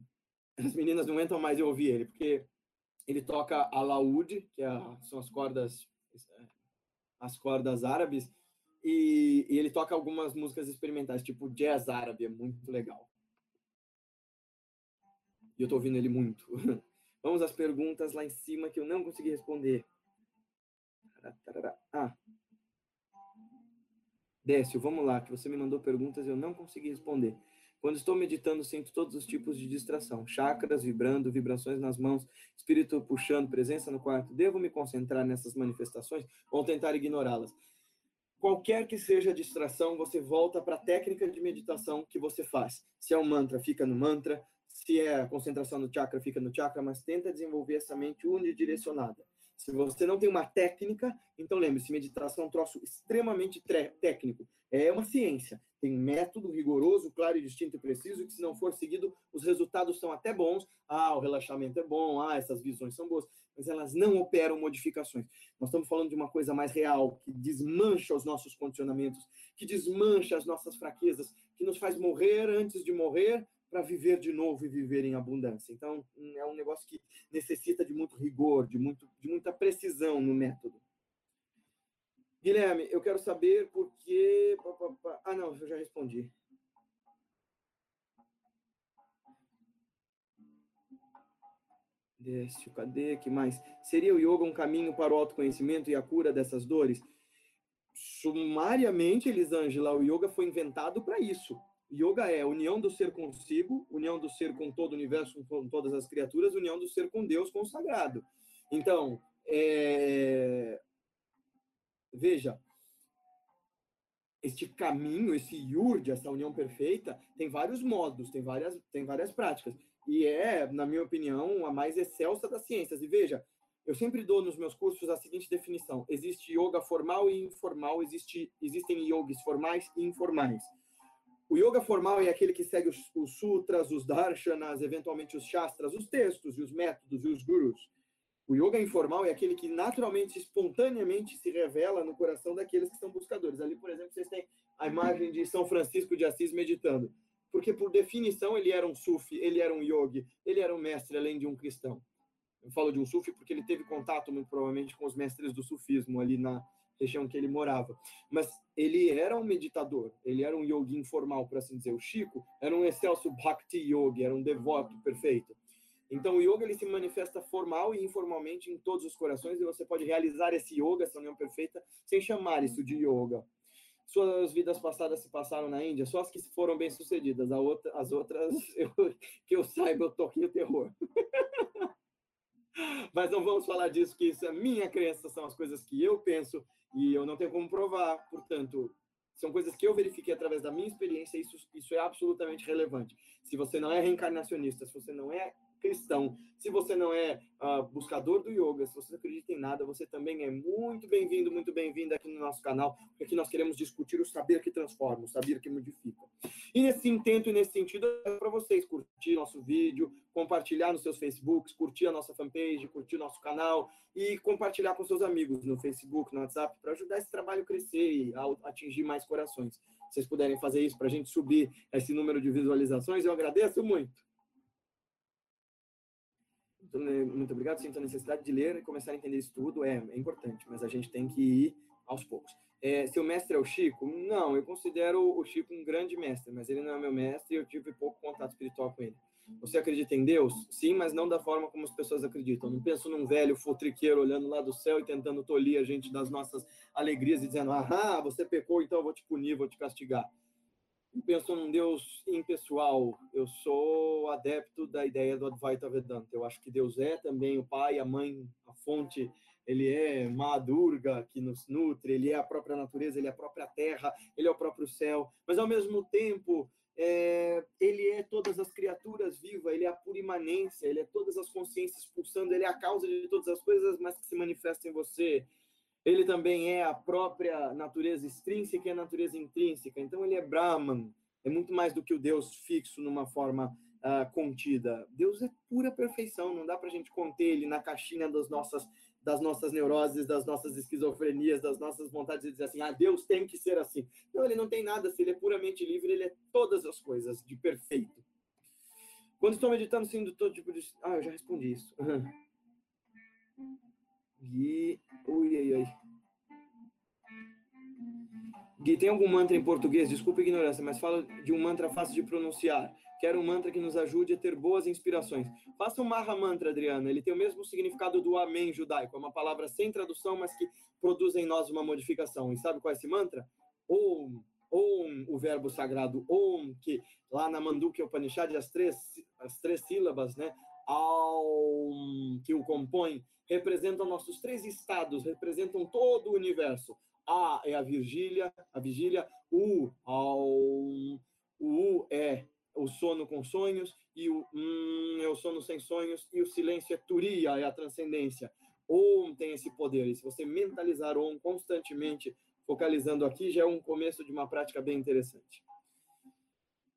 As meninas não aguentam mais eu ouvir ele, porque ele toca a laúde, que é, são as cordas as cordas árabes, e, e ele toca algumas músicas experimentais, tipo jazz árabe, é muito legal. E eu tô ouvindo ele muito. Vamos às perguntas lá em cima que eu não consegui responder. Ah. Décio, vamos lá, que você me mandou perguntas e eu não consegui responder. Quando estou meditando, sinto todos os tipos de distração: chakras vibrando, vibrações nas mãos, espírito puxando, presença no quarto. Devo me concentrar nessas manifestações ou tentar ignorá-las? Qualquer que seja a distração, você volta para a técnica de meditação que você faz. Se é um mantra, fica no mantra se é a concentração no chakra, fica no chakra, mas tenta desenvolver essa mente unidirecionada. Se você não tem uma técnica, então lembre-se, meditação é um troço extremamente técnico. É uma ciência. Tem um método rigoroso, claro distinto e preciso, que se não for seguido, os resultados são até bons. Ah, o relaxamento é bom, ah, essas visões são boas, mas elas não operam modificações. Nós estamos falando de uma coisa mais real, que desmancha os nossos condicionamentos, que desmancha as nossas fraquezas, que nos faz morrer antes de morrer, para viver de novo e viver em abundância. Então, é um negócio que necessita de muito rigor, de, muito, de muita precisão no método. Guilherme, eu quero saber por que. Ah, não, eu já respondi. Décio, cadê? que mais? Seria o yoga um caminho para o autoconhecimento e a cura dessas dores? Sumariamente, Elisângela, o yoga foi inventado para isso Yoga é união do ser consigo, união do ser com todo o universo, com todas as criaturas, união do ser com Deus, com o sagrado. Então, é... veja, este caminho, esse yurd, essa união perfeita, tem vários modos, tem várias, tem várias práticas. E é, na minha opinião, a mais excelsa das ciências. E veja, eu sempre dou nos meus cursos a seguinte definição: existe yoga formal e informal, existe, existem yogis formais e informais. O yoga formal é aquele que segue os, os, sutras, os darshanas, eventualmente os shastras, os textos e os métodos e os gurus. O yoga informal é aquele que naturalmente, espontaneamente se revela no coração daqueles que são buscadores. Ali, por exemplo, vocês têm a imagem de São Francisco de Assis meditando. Porque, por definição, ele era um sufi, ele era um yogi, ele era um mestre além de um cristão. Eu falo de um sufi porque ele teve contato, muito provavelmente, com os mestres do sufismo ali na, região que ele morava. Mas ele era um meditador, ele era um yogi informal, por assim dizer. O Chico era um excelso bhakti yogi, era um devoto perfeito. Então o yoga ele se manifesta formal e informalmente em todos os corações e você pode realizar esse yoga, essa união perfeita, sem chamar isso de yoga. Suas vidas passadas se passaram na Índia, só as que foram bem sucedidas, outra, as outras, eu, que eu saiba, eu toquei o terror. Mas não vamos falar disso, que isso é minha crença, são as coisas que eu penso e eu não tenho como provar. Portanto, são coisas que eu verifiquei através da minha experiência, isso, isso é absolutamente relevante. Se você não é reencarnacionista, se você não é cristão, se você não é uh, buscador do yoga, se você não acredita em nada, você também é muito bem-vindo, muito bem-vinda aqui no nosso canal, porque aqui nós queremos discutir o saber que transforma, o saber que modifica. E nesse intento e nesse sentido, é para vocês curtir nosso vídeo, compartilhar nos seus Facebooks, curtir a nossa fanpage, curtir nosso canal e compartilhar com seus amigos no Facebook, no WhatsApp, para ajudar esse trabalho a crescer e a atingir mais corações. Se vocês puderem fazer isso para a gente subir esse número de visualizações, eu agradeço muito. Né, muito obrigado. Sinto a necessidade de ler e começar a entender isso tudo. É, é importante, mas a gente tem que ir aos poucos. É, seu mestre é o Chico? Não, eu considero o Chico um grande mestre, mas ele não é meu mestre e eu tive pouco contato espiritual com ele. Você acredita em Deus? Sim, mas não da forma como as pessoas acreditam. Não penso num velho fotriqueiro olhando lá do céu e tentando tolir a gente das nossas alegrias e dizendo: ah, você pecou, então eu vou te punir, vou te castigar penso num Deus impessoal. Eu sou adepto da ideia do Advaita Vedanta. Eu acho que Deus é também o pai, a mãe, a fonte. Ele é Madurga, que nos nutre. Ele é a própria natureza, ele é a própria terra, ele é o próprio céu. Mas, ao mesmo tempo, é, ele é todas as criaturas vivas, ele é a pura imanência, ele é todas as consciências pulsando, ele é a causa de todas as coisas, mas que se manifestam em você ele também é a própria natureza extrínseca e a natureza intrínseca. Então, ele é Brahman, é muito mais do que o Deus fixo numa forma uh, contida. Deus é pura perfeição, não dá para a gente conter ele na caixinha das nossas, das nossas neuroses, das nossas esquizofrenias, das nossas vontades de dizer assim, ah, Deus tem que ser assim. Não, ele não tem nada, se ele é puramente livre, ele é todas as coisas de perfeito. Quando estou meditando, sinto todo tipo de... Ah, eu já respondi isso. Gui. Ui, ai, ai. Gui, tem algum mantra em português? Desculpa a ignorância, mas fala de um mantra fácil de pronunciar. Quero um mantra que nos ajude a ter boas inspirações. Faça um Maha Mantra, Adriana. Ele tem o mesmo significado do Amém judaico. É uma palavra sem tradução, mas que produz em nós uma modificação. E sabe qual é esse mantra? Om. Om, o verbo sagrado Om, que lá na Mandukya Upanishad, as três, as três sílabas, né? Aum, que o compõe, representam nossos três estados, representam todo o universo. A é a vigília, a vigília, U, ao, o U é o sono com sonhos, e o hum é o sono sem sonhos, e o silêncio é turia, é a transcendência. Om tem esse poder. E se você mentalizar Om constantemente, focalizando aqui, já é um começo de uma prática bem interessante.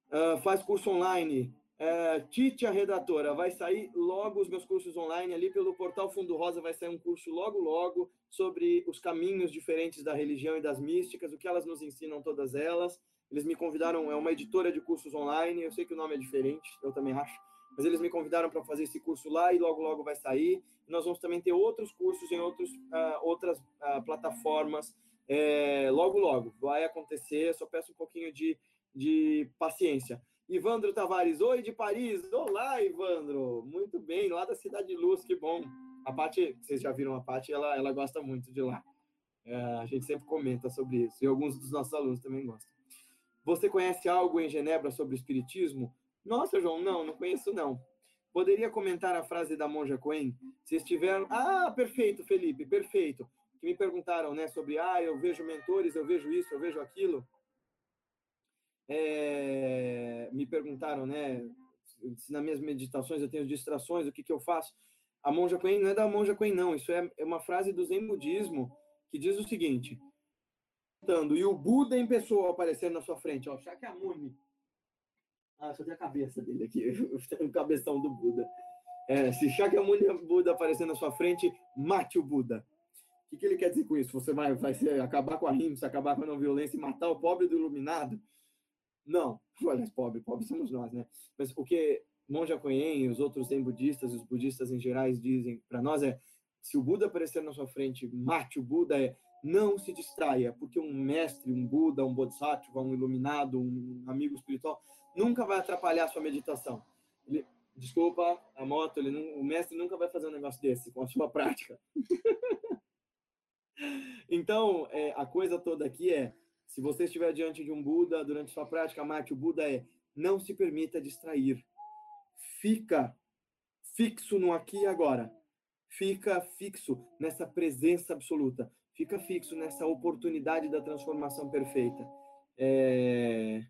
Uh, faz curso online. Uh, Tite, a redatora, vai sair logo os meus cursos online ali pelo portal Fundo Rosa. Vai sair um curso logo, logo sobre os caminhos diferentes da religião e das místicas, o que elas nos ensinam, todas elas. Eles me convidaram, é uma editora de cursos online. Eu sei que o nome é diferente, eu também acho mas eles me convidaram para fazer esse curso lá e logo, logo vai sair. Nós vamos também ter outros cursos em outros, uh, outras uh, plataformas, é, logo, logo. Vai acontecer, só peço um pouquinho de, de paciência. Ivandro Tavares, oi de Paris. Olá, Ivandro. Muito bem, lá da Cidade de Luz, que bom. A Paty, vocês já viram a Paty, ela, ela gosta muito de lá. É, a gente sempre comenta sobre isso, e alguns dos nossos alunos também gostam. Você conhece algo em Genebra sobre o Espiritismo? Nossa, João, não, não conheço não. Poderia comentar a frase da Monja Coen? Se estiver... Ah, perfeito, Felipe, perfeito. Que me perguntaram, né, sobre, ah, eu vejo mentores, eu vejo isso, eu vejo aquilo. É... Me perguntaram, né, se nas minhas meditações eu tenho distrações, o que, que eu faço? A Monja Coen não é da Monja Coen, não. Isso é, é uma frase do Zen Budismo que diz o seguinte, e o Buda em pessoa aparecendo na sua frente, ó, Shakyamuni, ah, só tem a cabeça dele aqui, o cabeção do Buda. É, se Shakyamuni Buda aparecer na sua frente, mate o Buda. O que, que ele quer dizer com isso? Você vai, vai ser, acabar com a rimsa, acabar com a não violência e matar o pobre do iluminado? Não. Olha, pobre, pobre somos nós, né? Mas o que Monja Coen e os outros zen budistas, os budistas em geral dizem para nós é se o Buda aparecer na sua frente, mate o Buda, é não se distraia, porque um mestre, um Buda, um Bodhisattva, um iluminado, um amigo espiritual, nunca vai atrapalhar a sua meditação. Ele, desculpa a moto, ele não, o mestre nunca vai fazer um negócio desse com a sua prática. então, é, a coisa toda aqui é, se você estiver diante de um Buda durante sua prática, mate o Buda é, não se permita distrair. Fica fixo no aqui e agora. Fica fixo nessa presença absoluta. Fica fixo nessa oportunidade da transformação perfeita. É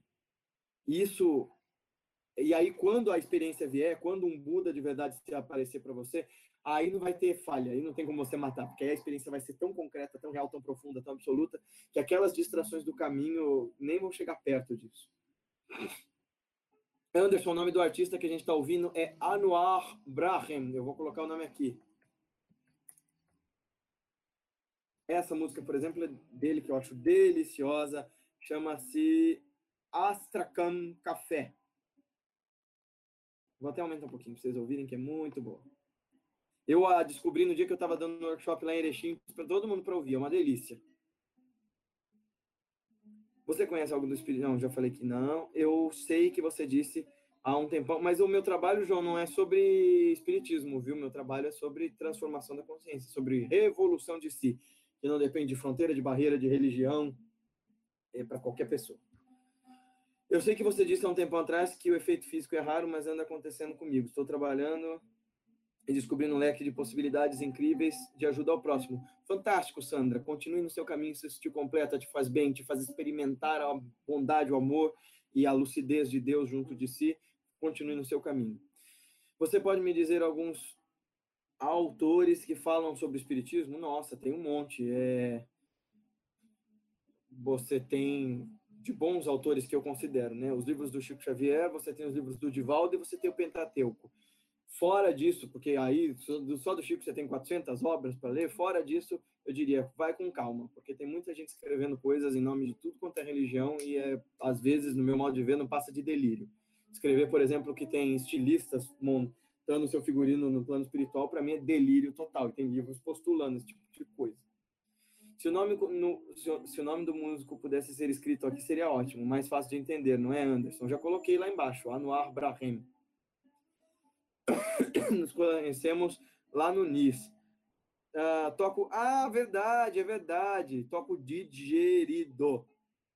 isso e aí quando a experiência vier, quando um Buda de verdade aparecer para você, aí não vai ter falha, aí não tem como você matar, porque aí a experiência vai ser tão concreta, tão real, tão profunda, tão absoluta, que aquelas distrações do caminho nem vão chegar perto disso. Anderson, o nome do artista que a gente está ouvindo é Anwar Brahim. Eu vou colocar o nome aqui. Essa música, por exemplo, é dele, que eu acho deliciosa. Chama-se Astrakhan Café. Vou até aumentar um pouquinho para vocês ouvirem, que é muito boa. Eu a descobri no dia que eu estava dando um workshop lá em Erechim, para todo mundo para ouvir, é uma delícia. Você conhece algo do Espírito? Não, já falei que não. Eu sei que você disse há um tempão, mas o meu trabalho, João, não é sobre espiritismo, viu? Meu trabalho é sobre transformação da consciência, sobre revolução de si, que não depende de fronteira, de barreira, de religião, é para qualquer pessoa. Eu sei que você disse há um tempo atrás que o efeito físico é raro, mas anda acontecendo comigo. Estou trabalhando e descobrindo um leque de possibilidades incríveis de ajuda ao próximo. Fantástico, Sandra. Continue no seu caminho, isso te completa, te faz bem, te faz experimentar a bondade, o amor e a lucidez de Deus junto de si. Continue no seu caminho. Você pode me dizer alguns autores que falam sobre espiritismo? Nossa, tem um monte. É... Você tem de bons autores que eu considero, né? Os livros do Chico Xavier, você tem os livros do Divaldo e você tem o Pentateuco. Fora disso, porque aí só do Chico você tem 400 obras para ler, fora disso, eu diria, vai com calma, porque tem muita gente escrevendo coisas em nome de tudo quanto é religião e é, às vezes, no meu modo de ver, não passa de delírio. Escrever, por exemplo, que tem estilistas montando seu figurino no plano espiritual, para mim é delírio total, e tem livros postulando esse tipo de coisa. Se o, nome, no, se o nome do músico pudesse ser escrito aqui, seria ótimo, mais fácil de entender, não é, Anderson? Já coloquei lá embaixo, Anuar Brahim. Nos conhecemos lá no NIS. Uh, toco. Ah, verdade, é verdade. Toco digerido.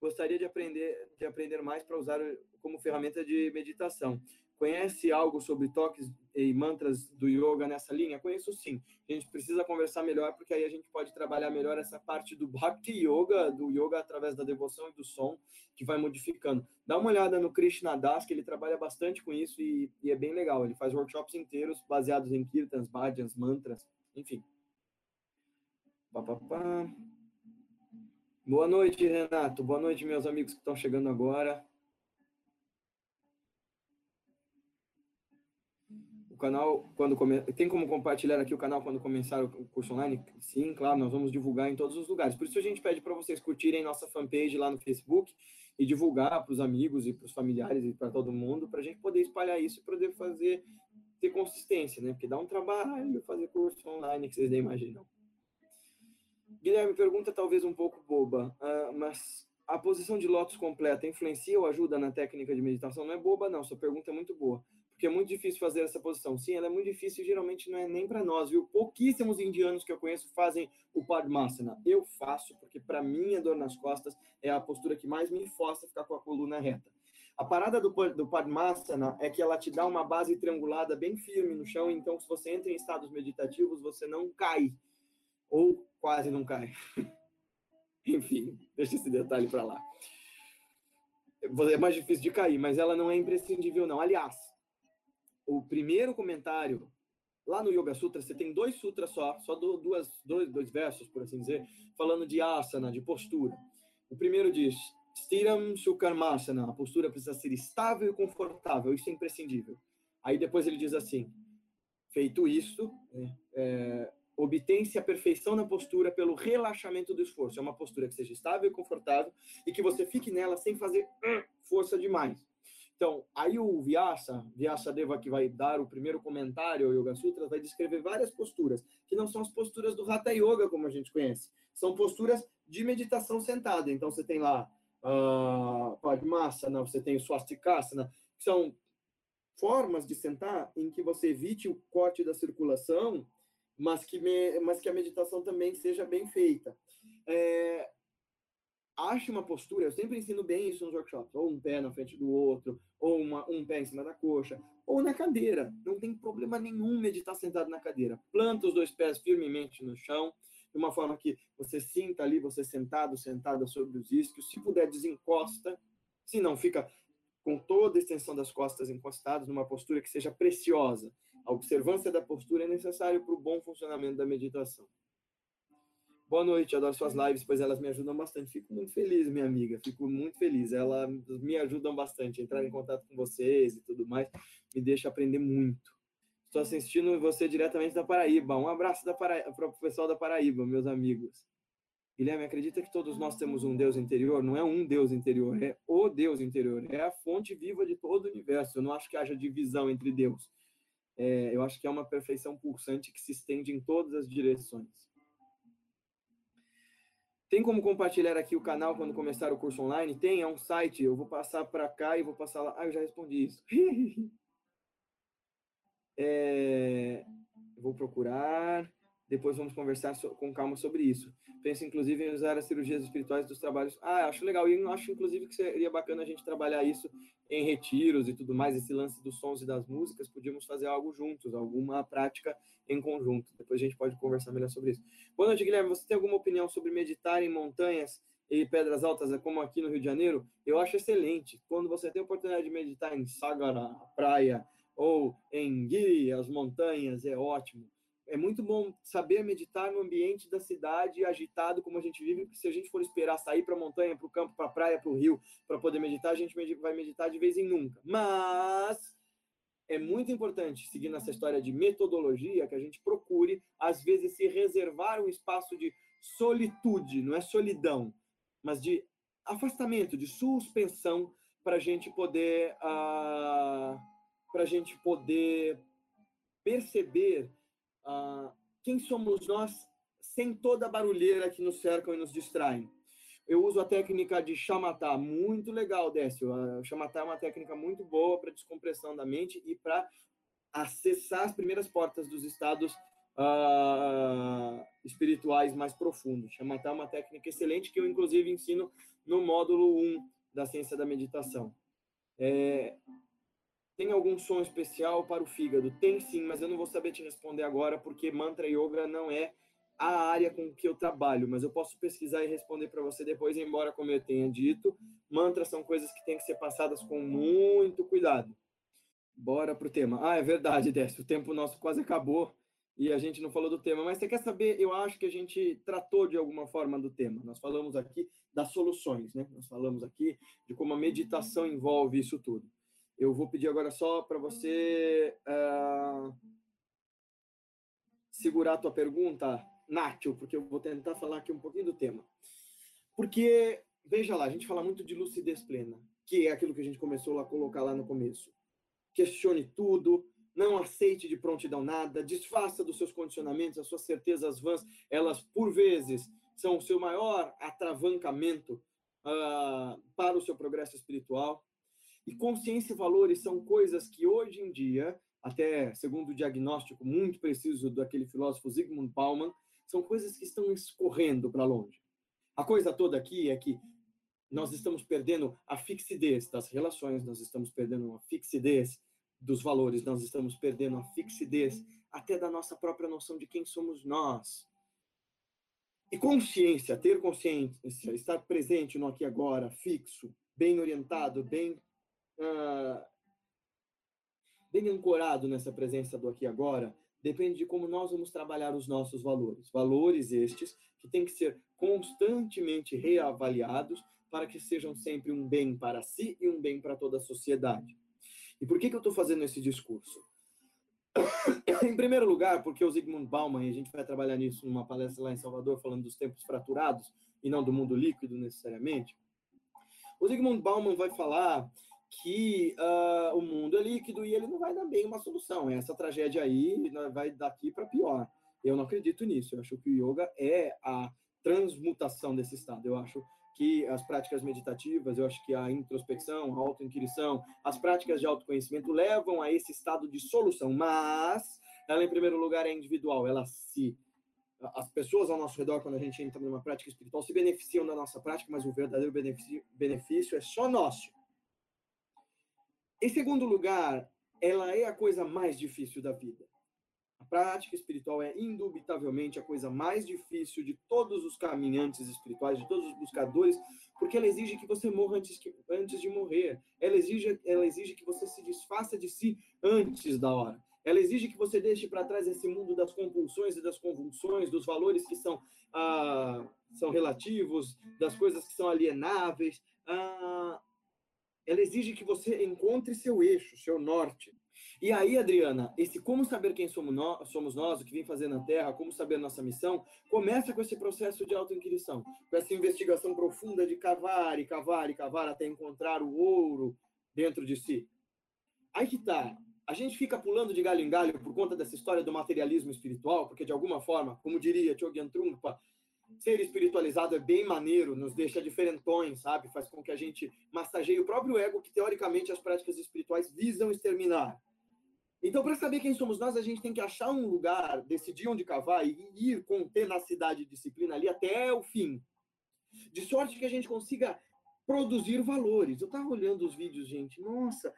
Gostaria de aprender, de aprender mais para usar como ferramenta de meditação. Conhece algo sobre toques e mantras do yoga nessa linha? Conheço sim. A gente precisa conversar melhor, porque aí a gente pode trabalhar melhor essa parte do Bhakti Yoga, do yoga através da devoção e do som, que vai modificando. Dá uma olhada no Krishna Das, que ele trabalha bastante com isso e, e é bem legal. Ele faz workshops inteiros baseados em kirtans, bhajans, mantras, enfim. Pá, pá, pá. Boa noite, Renato. Boa noite, meus amigos que estão chegando agora. Canal, quando come... tem como compartilhar aqui o canal quando começar o curso online? Sim, claro, nós vamos divulgar em todos os lugares. Por isso a gente pede para vocês curtirem nossa fanpage lá no Facebook e divulgar para os amigos e para os familiares e para todo mundo, para a gente poder espalhar isso e poder fazer, ter consistência, né? Porque dá um trabalho fazer curso online que vocês nem imaginam. Guilherme, pergunta talvez um pouco boba, uh, mas a posição de lótus completa influencia ou ajuda na técnica de meditação? Não é boba, não. Sua pergunta é muito boa. Porque é muito difícil fazer essa posição. Sim, ela é muito difícil e geralmente não é nem para nós, viu? Pouquíssimos indianos que eu conheço fazem o Padmasana. Eu faço, porque para mim a dor nas costas é a postura que mais me força a ficar com a coluna reta. A parada do, do Padmasana é que ela te dá uma base triangulada bem firme no chão, então se você entra em estados meditativos, você não cai ou quase não cai. Enfim, deixa esse detalhe para lá. É mais difícil de cair, mas ela não é imprescindível, não. Aliás, o primeiro comentário, lá no Yoga Sutra, você tem dois sutras só, só duas, dois, dois versos, por assim dizer, falando de asana, de postura. O primeiro diz: Stiram Sukarmasana, a postura precisa ser estável e confortável, isso é imprescindível. Aí depois ele diz assim: feito isto, né, é, obtém-se a perfeição na postura pelo relaxamento do esforço. É uma postura que seja estável e confortável e que você fique nela sem fazer hum, força demais. Então, aí o Vyasa, Vyasa Deva, que vai dar o primeiro comentário ao Yoga Sutra, vai descrever várias posturas, que não são as posturas do Hatha Yoga, como a gente conhece. São posturas de meditação sentada. Então, você tem lá uh, Padmasana, você tem o Swastikasana, que são formas de sentar em que você evite o corte da circulação mas que, me, mas que a meditação também seja bem feita. É, ache uma postura, eu sempre ensino bem isso nos workshops, ou um pé na frente do outro, ou uma, um pé em cima da coxa, ou na cadeira. Não tem problema nenhum meditar sentado na cadeira. Planta os dois pés firmemente no chão, de uma forma que você sinta ali, você sentado, sentada sobre os isquios. Se puder, desencosta. Se não, fica com toda a extensão das costas encostadas, numa postura que seja preciosa. A observância da postura é necessária para o bom funcionamento da meditação. Boa noite, adoro suas lives, pois elas me ajudam bastante. Fico muito feliz, minha amiga, fico muito feliz. Elas me ajudam bastante. Entrar em contato com vocês e tudo mais me deixa aprender muito. Estou assistindo você diretamente da Paraíba. Um abraço para o pessoal da Paraíba, meus amigos. Guilherme, acredita que todos nós temos um Deus interior? Não é um Deus interior, é o Deus interior. É a fonte viva de todo o universo. Eu não acho que haja divisão entre Deus. É, eu acho que é uma perfeição pulsante que se estende em todas as direções. Tem como compartilhar aqui o canal quando começar o curso online? Tem, é um site. Eu vou passar para cá e vou passar lá. Ah, eu já respondi isso. é, vou procurar. Depois vamos conversar com calma sobre isso. Penso, inclusive, em usar as cirurgias espirituais dos trabalhos. Ah, acho legal. E acho, inclusive, que seria bacana a gente trabalhar isso em retiros e tudo mais. Esse lance dos sons e das músicas, podíamos fazer algo juntos, alguma prática em conjunto. Depois a gente pode conversar melhor sobre isso. Boa noite, Guilherme. Você tem alguma opinião sobre meditar em montanhas e pedras altas, como aqui no Rio de Janeiro? Eu acho excelente. Quando você tem a oportunidade de meditar em Sagara, praia, ou em Giri, as montanhas, é ótimo é muito bom saber meditar no ambiente da cidade agitado como a gente vive, porque se a gente for esperar sair para a montanha, para o campo, para a praia, para o rio, para poder meditar, a gente vai meditar de vez em nunca. Mas é muito importante, seguindo essa história de metodologia, que a gente procure, às vezes, se reservar um espaço de solitude, não é solidão, mas de afastamento, de suspensão, para a gente poder, uh, para a gente poder perceber ah, quem somos nós sem toda a barulheira que nos cercam e nos distraem. Eu uso a técnica de chamatá, muito legal, Décio. A chamatá é uma técnica muito boa para descompressão da mente e para acessar as primeiras portas dos estados uh, espirituais mais profundos. Chamatá é uma técnica excelente que eu, inclusive, ensino no módulo 1 da ciência da meditação. É, tem algum som especial para o fígado? Tem sim, mas eu não vou saber te responder agora, porque Mantra Yoga não é a área com que eu trabalho, mas eu posso pesquisar e responder para você depois, embora, como eu tenha dito, mantras são coisas que têm que ser passadas com muito cuidado. Bora pro tema. Ah, é verdade, Décio, o tempo nosso quase acabou e a gente não falou do tema, mas você quer saber? Eu acho que a gente tratou de alguma forma do tema. Nós falamos aqui das soluções, né? Nós falamos aqui de como a meditação envolve isso tudo. Eu vou pedir agora só para você uh, segurar a tua pergunta, Nátio, porque eu vou tentar falar aqui um pouquinho do tema. Porque, veja lá, a gente fala muito de lucidez plena, que é aquilo que a gente começou a colocar lá no começo. Questione tudo, não aceite de prontidão nada, desfaça dos seus condicionamentos, as suas certezas vãs, elas por vezes são o seu maior atravancamento uh, para o seu progresso espiritual. E consciência e valores são coisas que hoje em dia, até segundo o diagnóstico muito preciso daquele filósofo Zygmunt Bauman, são coisas que estão escorrendo para longe. A coisa toda aqui é que nós estamos perdendo a fixidez das relações, nós estamos perdendo a fixidez dos valores, nós estamos perdendo a fixidez até da nossa própria noção de quem somos nós. E consciência, ter consciência, estar presente no aqui e agora, fixo, bem orientado, bem, uh, bem ancorado nessa presença do aqui e agora, depende de como nós vamos trabalhar os nossos valores. Valores estes que têm que ser constantemente reavaliados para que sejam sempre um bem para si e um bem para toda a sociedade. E por que, que eu estou fazendo esse discurso? em primeiro lugar, porque o Zygmunt Bauman, e a gente vai trabalhar nisso numa palestra lá em Salvador, falando dos tempos fraturados e não do mundo líquido necessariamente. O Zygmunt Bauman vai falar que uh, o mundo é líquido e ele não vai dar bem uma solução. Essa tragédia aí vai daqui para pior. Eu não acredito nisso. Eu acho que o yoga é a transmutação desse estado. Eu acho que as práticas meditativas, eu acho que a introspecção, a autoinquirição, as práticas de autoconhecimento levam a esse estado de solução, mas ela, em primeiro lugar, é individual, ela se. As pessoas ao nosso redor, quando a gente entra numa prática espiritual, se beneficiam da nossa prática, mas o verdadeiro benefício, benefício é só nosso. Em segundo lugar, ela é a coisa mais difícil da vida. A prática espiritual é indubitavelmente a coisa mais difícil de todos os caminhantes espirituais, de todos os buscadores, porque ela exige que você morra antes, que, antes de morrer. Ela exige, ela exige que você se desfaça de si antes da hora. Ela exige que você deixe para trás esse mundo das compulsões e das convulsões, dos valores que são, ah, são relativos, das coisas que são alienáveis. Ah, ela exige que você encontre seu eixo, seu norte. E aí, Adriana, esse como saber quem somos nós, somos nós, o que vem fazer na Terra, como saber nossa missão, começa com esse processo de autoinquirição, com essa investigação profunda de cavar e cavar e cavar até encontrar o ouro dentro de si. Aí que tá. A gente fica pulando de galho em galho por conta dessa história do materialismo espiritual, porque de alguma forma, como diria Chogyam Trungpa, ser espiritualizado é bem maneiro, nos deixa diferentões, sabe? Faz com que a gente massageie o próprio ego que, teoricamente, as práticas espirituais visam exterminar. Então, para saber quem somos nós, a gente tem que achar um lugar, decidir onde cavar e ir com tenacidade e disciplina ali até o fim. De sorte que a gente consiga produzir valores. Eu estava olhando os vídeos, gente, nossa,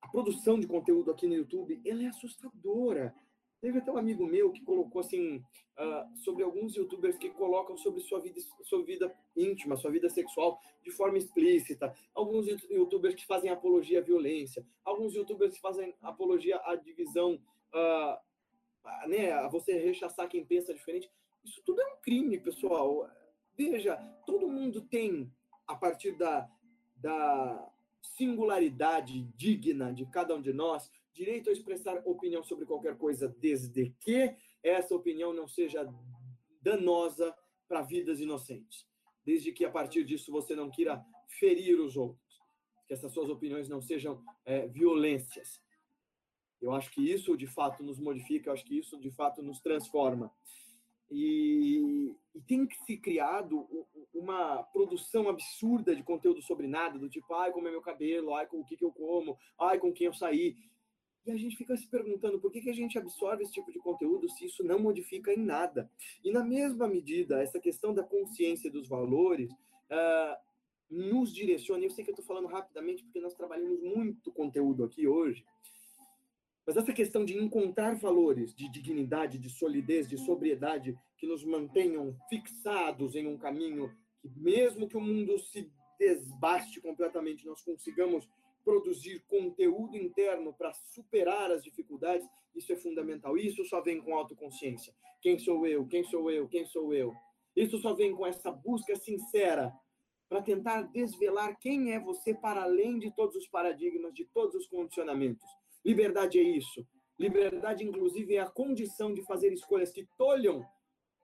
a produção de conteúdo aqui no YouTube, ela é assustadora. Teve até um amigo meu que colocou assim uh, sobre alguns youtubers que colocam sobre sua vida, sua vida íntima, sua vida sexual de forma explícita. Alguns youtubers que fazem apologia à violência. Alguns youtubers que fazem apologia à divisão, uh, né, a você rechaçar quem pensa diferente. Isso tudo é um crime, pessoal. Veja, todo mundo tem, a partir da, da singularidade digna de cada um de nós, direito a expressar opinião sobre qualquer coisa, desde que essa opinião não seja danosa para vidas inocentes. Desde que a partir disso você não queira ferir os outros. Que essas suas opiniões não sejam é, violências. Eu acho que isso de fato nos modifica, eu acho que isso de fato nos transforma. E, e, tem que se criado uma produção absurda de conteúdo sobre nada, do tipo, ai, como é meu cabelo, ai, com o que, que eu como, ai, com quem eu saí. E a gente fica se perguntando por que, que a gente absorve esse tipo de conteúdo se isso não modifica em nada. E na mesma medida, essa questão da consciência dos valores uh, nos direciona. Eu sei que eu estou falando rapidamente porque nós trabalhamos muito conteúdo aqui hoje. Mas essa questão de encontrar valores de dignidade, de solidez, de sobriedade, que nos mantenham fixados em um caminho que, mesmo que o mundo se desbaste completamente, nós consigamos produzir conteúdo interno para superar as dificuldades, isso é fundamental. Isso só vem com autoconsciência. Quem sou eu? Quem sou eu? Quem sou eu? Isso só vem com essa busca sincera para tentar desvelar quem é você para além de todos os paradigmas, de todos os condicionamentos. Liberdade é isso. Liberdade, inclusive, é a condição de fazer escolhas que tolham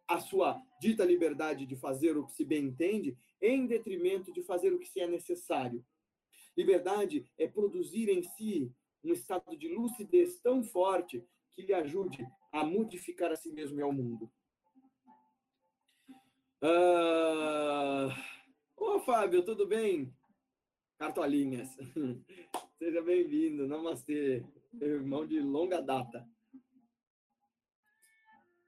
a sua dita liberdade de fazer o que se bem entende, em detrimento de fazer o que se é necessário. Liberdade é produzir em si um estado de lucidez tão forte que lhe ajude a modificar a si mesmo e ao mundo. Uh... Ô, Fábio, tudo bem? Cartolinhas. Seja bem-vindo. Namastê. Irmão de longa data.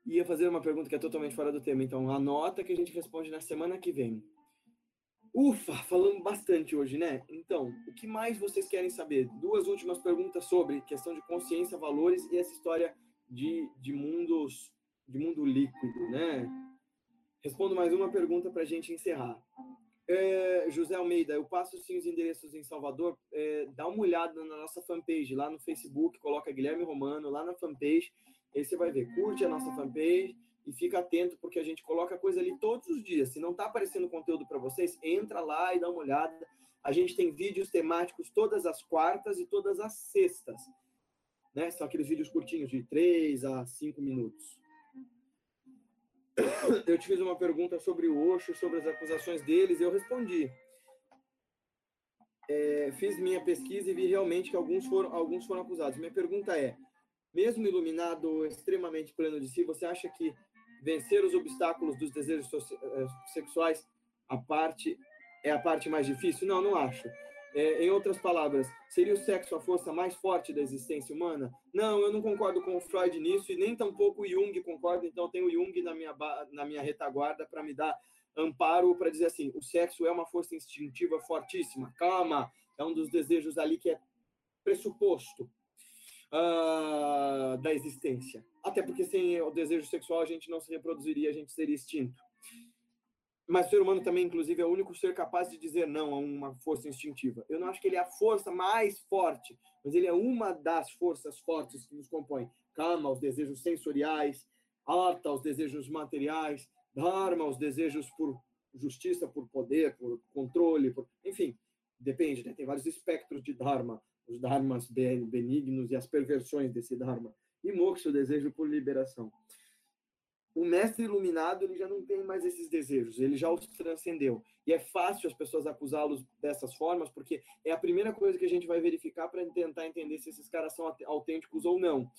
Ia fazer uma pergunta que é totalmente fora do tema, então anota que a gente responde na semana que vem. Ufa, falamos bastante hoje, né? Então, o que mais vocês querem saber? Duas últimas perguntas sobre questão de consciência, valores e essa história de, de mundos, de mundo líquido, né? Respondo mais uma pergunta para a gente encerrar. É, José Almeida, eu passo sim os endereços em Salvador. É, dá uma olhada na nossa fanpage lá no Facebook, coloca Guilherme Romano lá na fanpage. Aí você vai ver, curte a nossa fanpage e fica atento porque a gente coloca coisa ali todos os dias. Se não está aparecendo conteúdo para vocês, entra lá e dá uma olhada. A gente tem vídeos temáticos todas as quartas e todas as sextas. Né? São aqueles vídeos curtinhos de 3 a 5 minutos. Eu te fiz uma pergunta sobre o Osho, sobre as acusações deles, eu respondi. É, fiz minha pesquisa e vi realmente que alguns foram, alguns foram acusados. Minha pergunta é: mesmo iluminado, extremamente pleno de si, você acha que vencer os obstáculos dos desejos eh, sexuais a parte é a parte mais difícil? Não, não acho. É, em outras palavras, seria o sexo a força mais forte da existência humana? Não, eu não concordo com o Freud nisso e nem tampouco o Jung concorda, então eu tenho o Jung na minha, na minha retaguarda para me dar amparo para dizer assim, o sexo é uma força instintiva fortíssima. Calma, é um dos desejos ali que é pressuposto uh, da existência. Até porque sem o desejo sexual a gente não se reproduziria, a gente seria extinto. Mas o ser humano também, inclusive, é o único ser capaz de dizer não a uma força instintiva. Eu não acho que ele é a força mais forte, mas ele é uma das forças fortes que nos compõe. Kama, os desejos sensoriais, Artha, os desejos materiais, Dharma, os desejos por justiça, por poder, por controle, por... enfim, depende, né? tem vários espectros de Dharma os dharmas benignos e as perversões desse dharma. E moksha, o desejo por liberação. O mestre iluminado, ele já não tem mais esses desejos, ele já os transcendeu. E é fácil as pessoas acusá-los dessas formas, porque é a primeira coisa que a gente vai verificar para tentar entender se esses caras são autênticos ou não.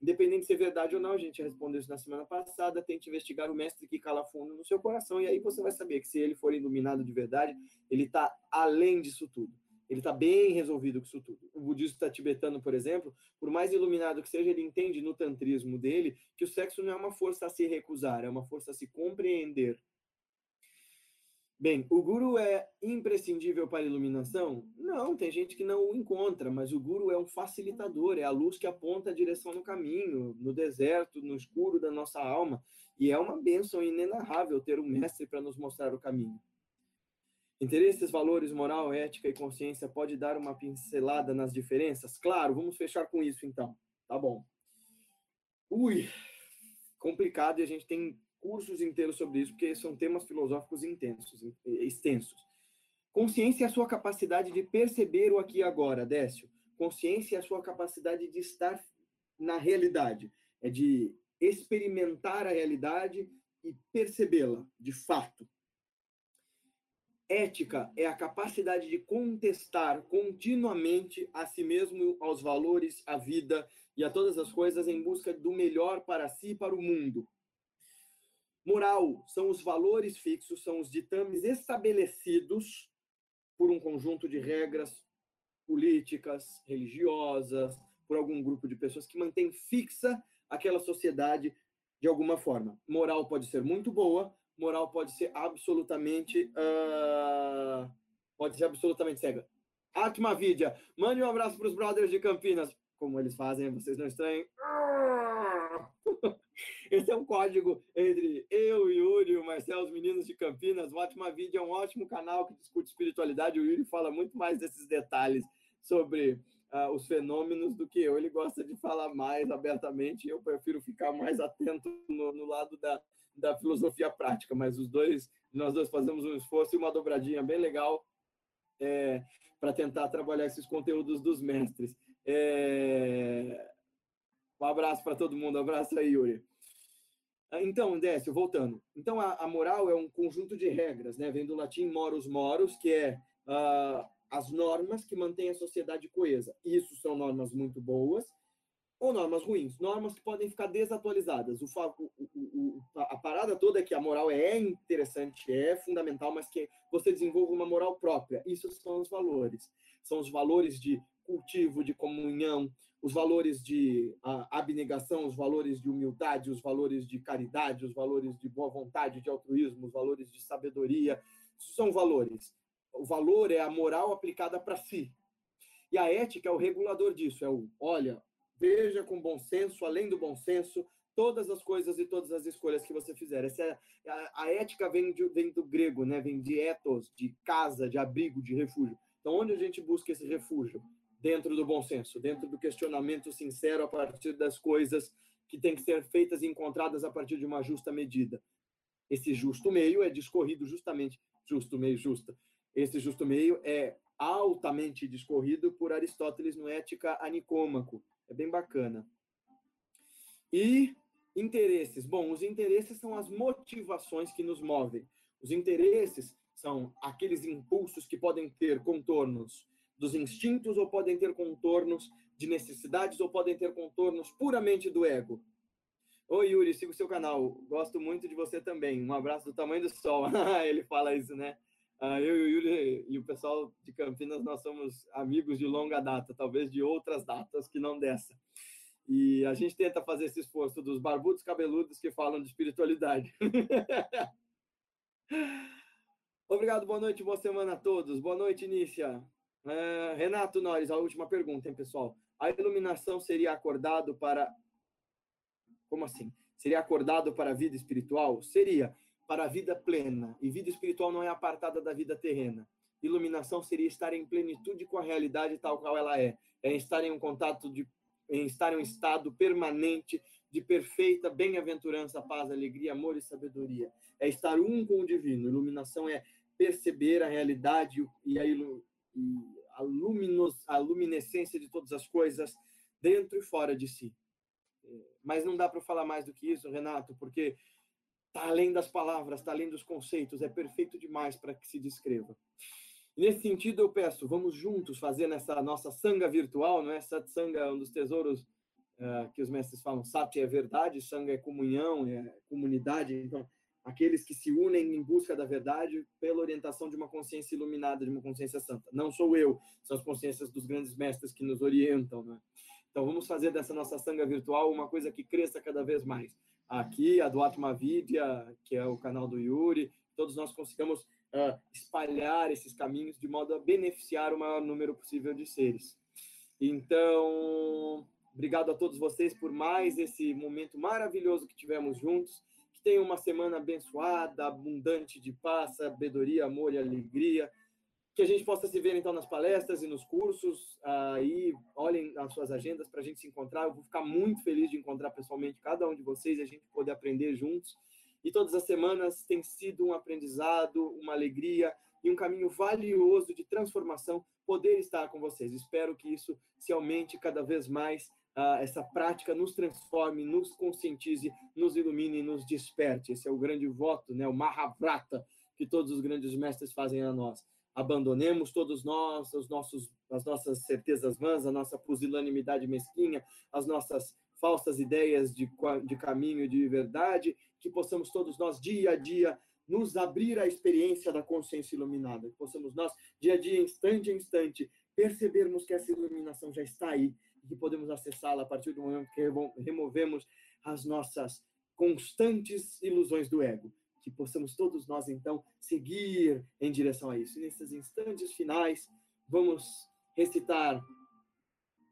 Independente de ser verdade ou não, a gente respondeu isso na semana passada, tente investigar o mestre que cala fundo no seu coração, e aí você vai saber que se ele for iluminado de verdade, ele está além disso tudo. Ele está bem resolvido com isso tudo. O budista tibetano, por exemplo, por mais iluminado que seja, ele entende no tantrismo dele que o sexo não é uma força a se recusar, é uma força a se compreender. Bem, o guru é imprescindível para a iluminação? Não, tem gente que não o encontra, mas o guru é um facilitador, é a luz que aponta a direção no caminho, no deserto, no escuro da nossa alma. E é uma bênção inenarrável ter um mestre para nos mostrar o caminho. Interesses, valores, moral, ética e consciência pode dar uma pincelada nas diferenças? Claro, vamos fechar com isso então. Tá bom. Ui, complicado e a gente tem cursos inteiros sobre isso, porque são temas filosóficos intensos, extensos. Consciência é a sua capacidade de perceber o aqui e agora, Décio. Consciência é a sua capacidade de estar na realidade, é de experimentar a realidade e percebê-la de fato. Ética é a capacidade de contestar continuamente a si mesmo, aos valores, à vida e a todas as coisas em busca do melhor para si e para o mundo. Moral são os valores fixos, são os ditames estabelecidos por um conjunto de regras políticas, religiosas, por algum grupo de pessoas que mantém fixa aquela sociedade de alguma forma. Moral pode ser muito boa, moral pode ser absolutamente uh, pode ser absolutamente cega. Atma Vidya, mande um abraço para os brothers de Campinas, como eles fazem, vocês não estranhem. Esse é um código entre eu, Yuri, o Marcelo, os meninos de Campinas. O Atma Vidya é um ótimo canal que discute espiritualidade. O Yuri fala muito mais desses detalhes sobre uh, os fenômenos do que eu. Ele gosta de falar mais abertamente, eu prefiro ficar mais atento no, no lado da, da filosofia prática, mas os dois, nós dois fazemos um esforço e uma dobradinha bem legal é, para tentar trabalhar esses conteúdos dos mestres. É... Um abraço para todo mundo, um abraço aí, Yuri. Então, Décio, voltando. Então, a, a, moral é um conjunto de regras, né? Vem do latim morus moros, que é uh, as normas que mantêm a sociedade coesa. Isso são normas muito boas ou normas ruins. Normas que podem ficar desatualizadas. O, o, o, a parada toda é que a moral é interessante, é fundamental, mas que você desenvolva uma moral própria. Isso são os valores. São os valores de cultivo, de comunhão, os valores de abnegação, os valores de humildade, os valores de caridade, os valores de boa vontade, de altruísmo, os valores de sabedoria. Isso são valores. O valor é a moral aplicada para si. E a ética é o regulador disso. É o, olha, veja com bom senso, além do bom senso, todas as coisas e todas as escolhas que você fizer. Essa é, a, a, ética vem, de, vem do grego, né? Vem de ethos, de casa, de abrigo, de refúgio. Então, onde a gente busca esse refúgio? dentro do bom senso, dentro do questionamento sincero a partir das coisas que têm que ser feitas e encontradas a partir de uma justa medida. Esse justo meio é discorrido justamente, justo meio, justa. Esse justo meio é altamente discorrido por Aristóteles no Ética a Nicômaco. É bem bacana. E interesses. Bom, os interesses são as motivações que nos movem. Os interesses são aqueles impulsos que podem ter contornos dos instintos ou podem ter contornos de necessidades ou podem ter contornos puramente do ego. Oi, Yuri, sigo seu canal. Gosto muito de você também. Um abraço do tamanho do sol. Ele fala isso, né? Uh, eu e o Yuri e o pessoal de Campinas, nós somos amigos de longa data, talvez de outras datas que não dessa. E a gente tenta fazer esse esforço dos barbudos cabeludos que falam de espiritualidade. Obrigado, boa noite, boa semana a todos. Boa noite, Nícia. Uh, Renato Nores, a última pergunta, hein, pessoal? A iluminação seria acordado para. Como assim? Seria acordado para a vida espiritual? Seria para a vida plena. E vida espiritual não é apartada da vida terrena. Iluminação seria estar em plenitude com a realidade tal qual ela é. É estar em um contato de. em estar em um estado permanente de perfeita bem-aventurança, paz, alegria, amor e sabedoria. É estar um com o divino. Iluminação é perceber a realidade e a, ilu e a, luminos, a luminescência de todas as coisas dentro e fora de si. É, mas não dá para falar mais do que isso, Renato, porque está além das palavras, está além dos conceitos, é perfeito demais para que se descreva. Nesse sentido, eu peço, vamos juntos fazer nessa nossa sanga virtual, não é? Satsanga é um dos tesouros uh, que os mestres falam. Sat é verdade, sanga é comunhão, é comunidade. Então, aqueles que se unem em busca da verdade pela orientação de uma consciência iluminada, de uma consciência santa. Não sou eu, são as consciências dos grandes mestres que nos orientam, né? Então vamos fazer dessa nossa sanga virtual uma coisa que cresça cada vez mais. Aqui, a do Atma Vidya, que é o canal do Yuri, todos nós consigamos uh, espalhar esses caminhos de modo a beneficiar o maior número possível de seres. Então, obrigado a todos vocês por mais esse momento maravilhoso que tivemos juntos que tenham uma semana abençoada, abundante de paz, sabedoria, amor e alegria. Que a gente possa se ver então nas palestras e nos cursos. Aí, olhem as suas agendas para a gente se encontrar. Eu vou ficar muito feliz de encontrar pessoalmente cada um de vocês e a gente poder aprender juntos. E todas as semanas tem sido um aprendizado, uma alegria e um caminho valioso de transformação poder estar com vocês. Espero que isso se aumente cada vez mais uh, essa prática nos transforme, nos conscientize, nos ilumine, nos desperte. Esse é o grande voto, né? o Mahavrata, que todos os grandes mestres fazem a nós. Abandonemos todos nós os nossos, as nossas certezas vãs, a nossa pusilanimidade mesquinha, as nossas falsas ideias de, de caminho de verdade, que possamos todos nós, dia a dia, nos abrir à experiência da consciência iluminada, que possamos nós, dia a dia, instante a instante, percebermos que essa iluminação já está aí que podemos acessá-la a partir do momento que removemos as nossas constantes ilusões do ego. Que possamos todos nós, então, seguir em direção a isso. E nesses instantes finais, vamos recitar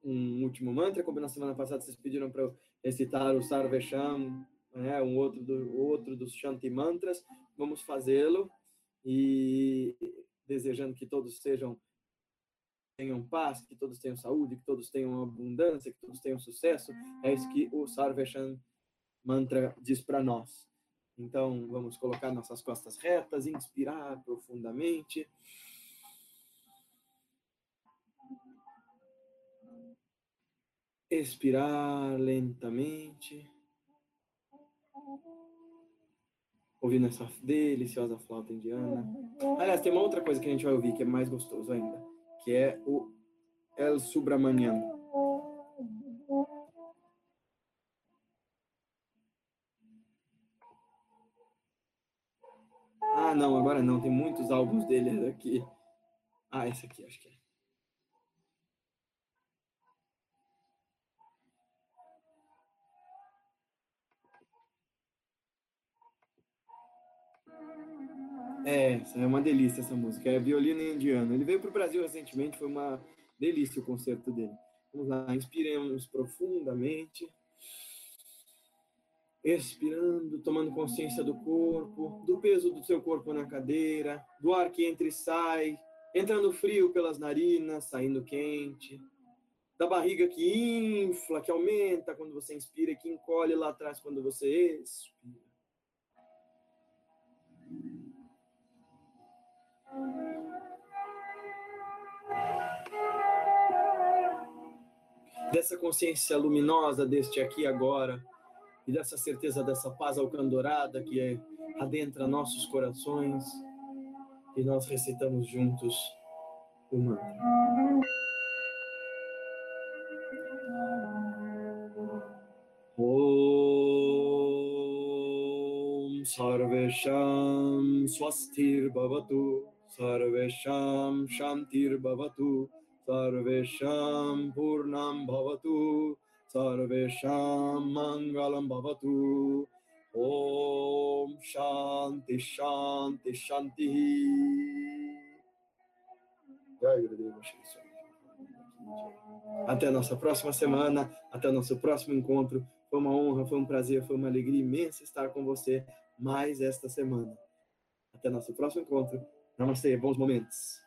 um último mantra, como na semana passada vocês pediram para eu recitar o Sarvesham, né, um outro, do, outro dos Shanti Mantras. Vamos fazê-lo e desejando que todos sejam tenham paz, que todos tenham saúde, que todos tenham abundância, que todos tenham sucesso. É isso que o Sarveshan mantra diz para nós. Então, vamos colocar nossas costas retas, inspirar profundamente. Expirar lentamente. Ouvindo essa deliciosa flauta indiana. Aliás, tem uma outra coisa que a gente vai ouvir que é mais gostoso ainda, que é o El Subramanian. Agora não, tem muitos álbuns dele aqui. Ah, esse aqui, acho que é. É, é uma delícia essa música. É violino indiano. Ele veio para o Brasil recentemente, foi uma delícia o concerto dele. Vamos lá, inspiremos profundamente. Expirando, tomando consciência do corpo, do peso do seu corpo na cadeira, do ar que entra e sai, entrando frio pelas narinas, saindo quente, da barriga que infla, que aumenta quando você inspira e que encolhe lá atrás quando você expira. Dessa consciência luminosa deste aqui agora, e dessa certeza dessa paz alcandorada que é, adentra nossos corações, e nós recitamos juntos o mantra. Om Sarvesham Swastir Bhavatu Sarvesham Shantir Bhavatu Sarvesham Purnam Bhavatu Sarvesham Mangalam Bhavatu Om Shanti Shanti Shanti Até a nossa próxima semana, até o nosso próximo encontro. Foi uma honra, foi um prazer, foi uma alegria imensa estar com você mais esta semana. Até nosso próximo encontro. Namastê, bons momentos.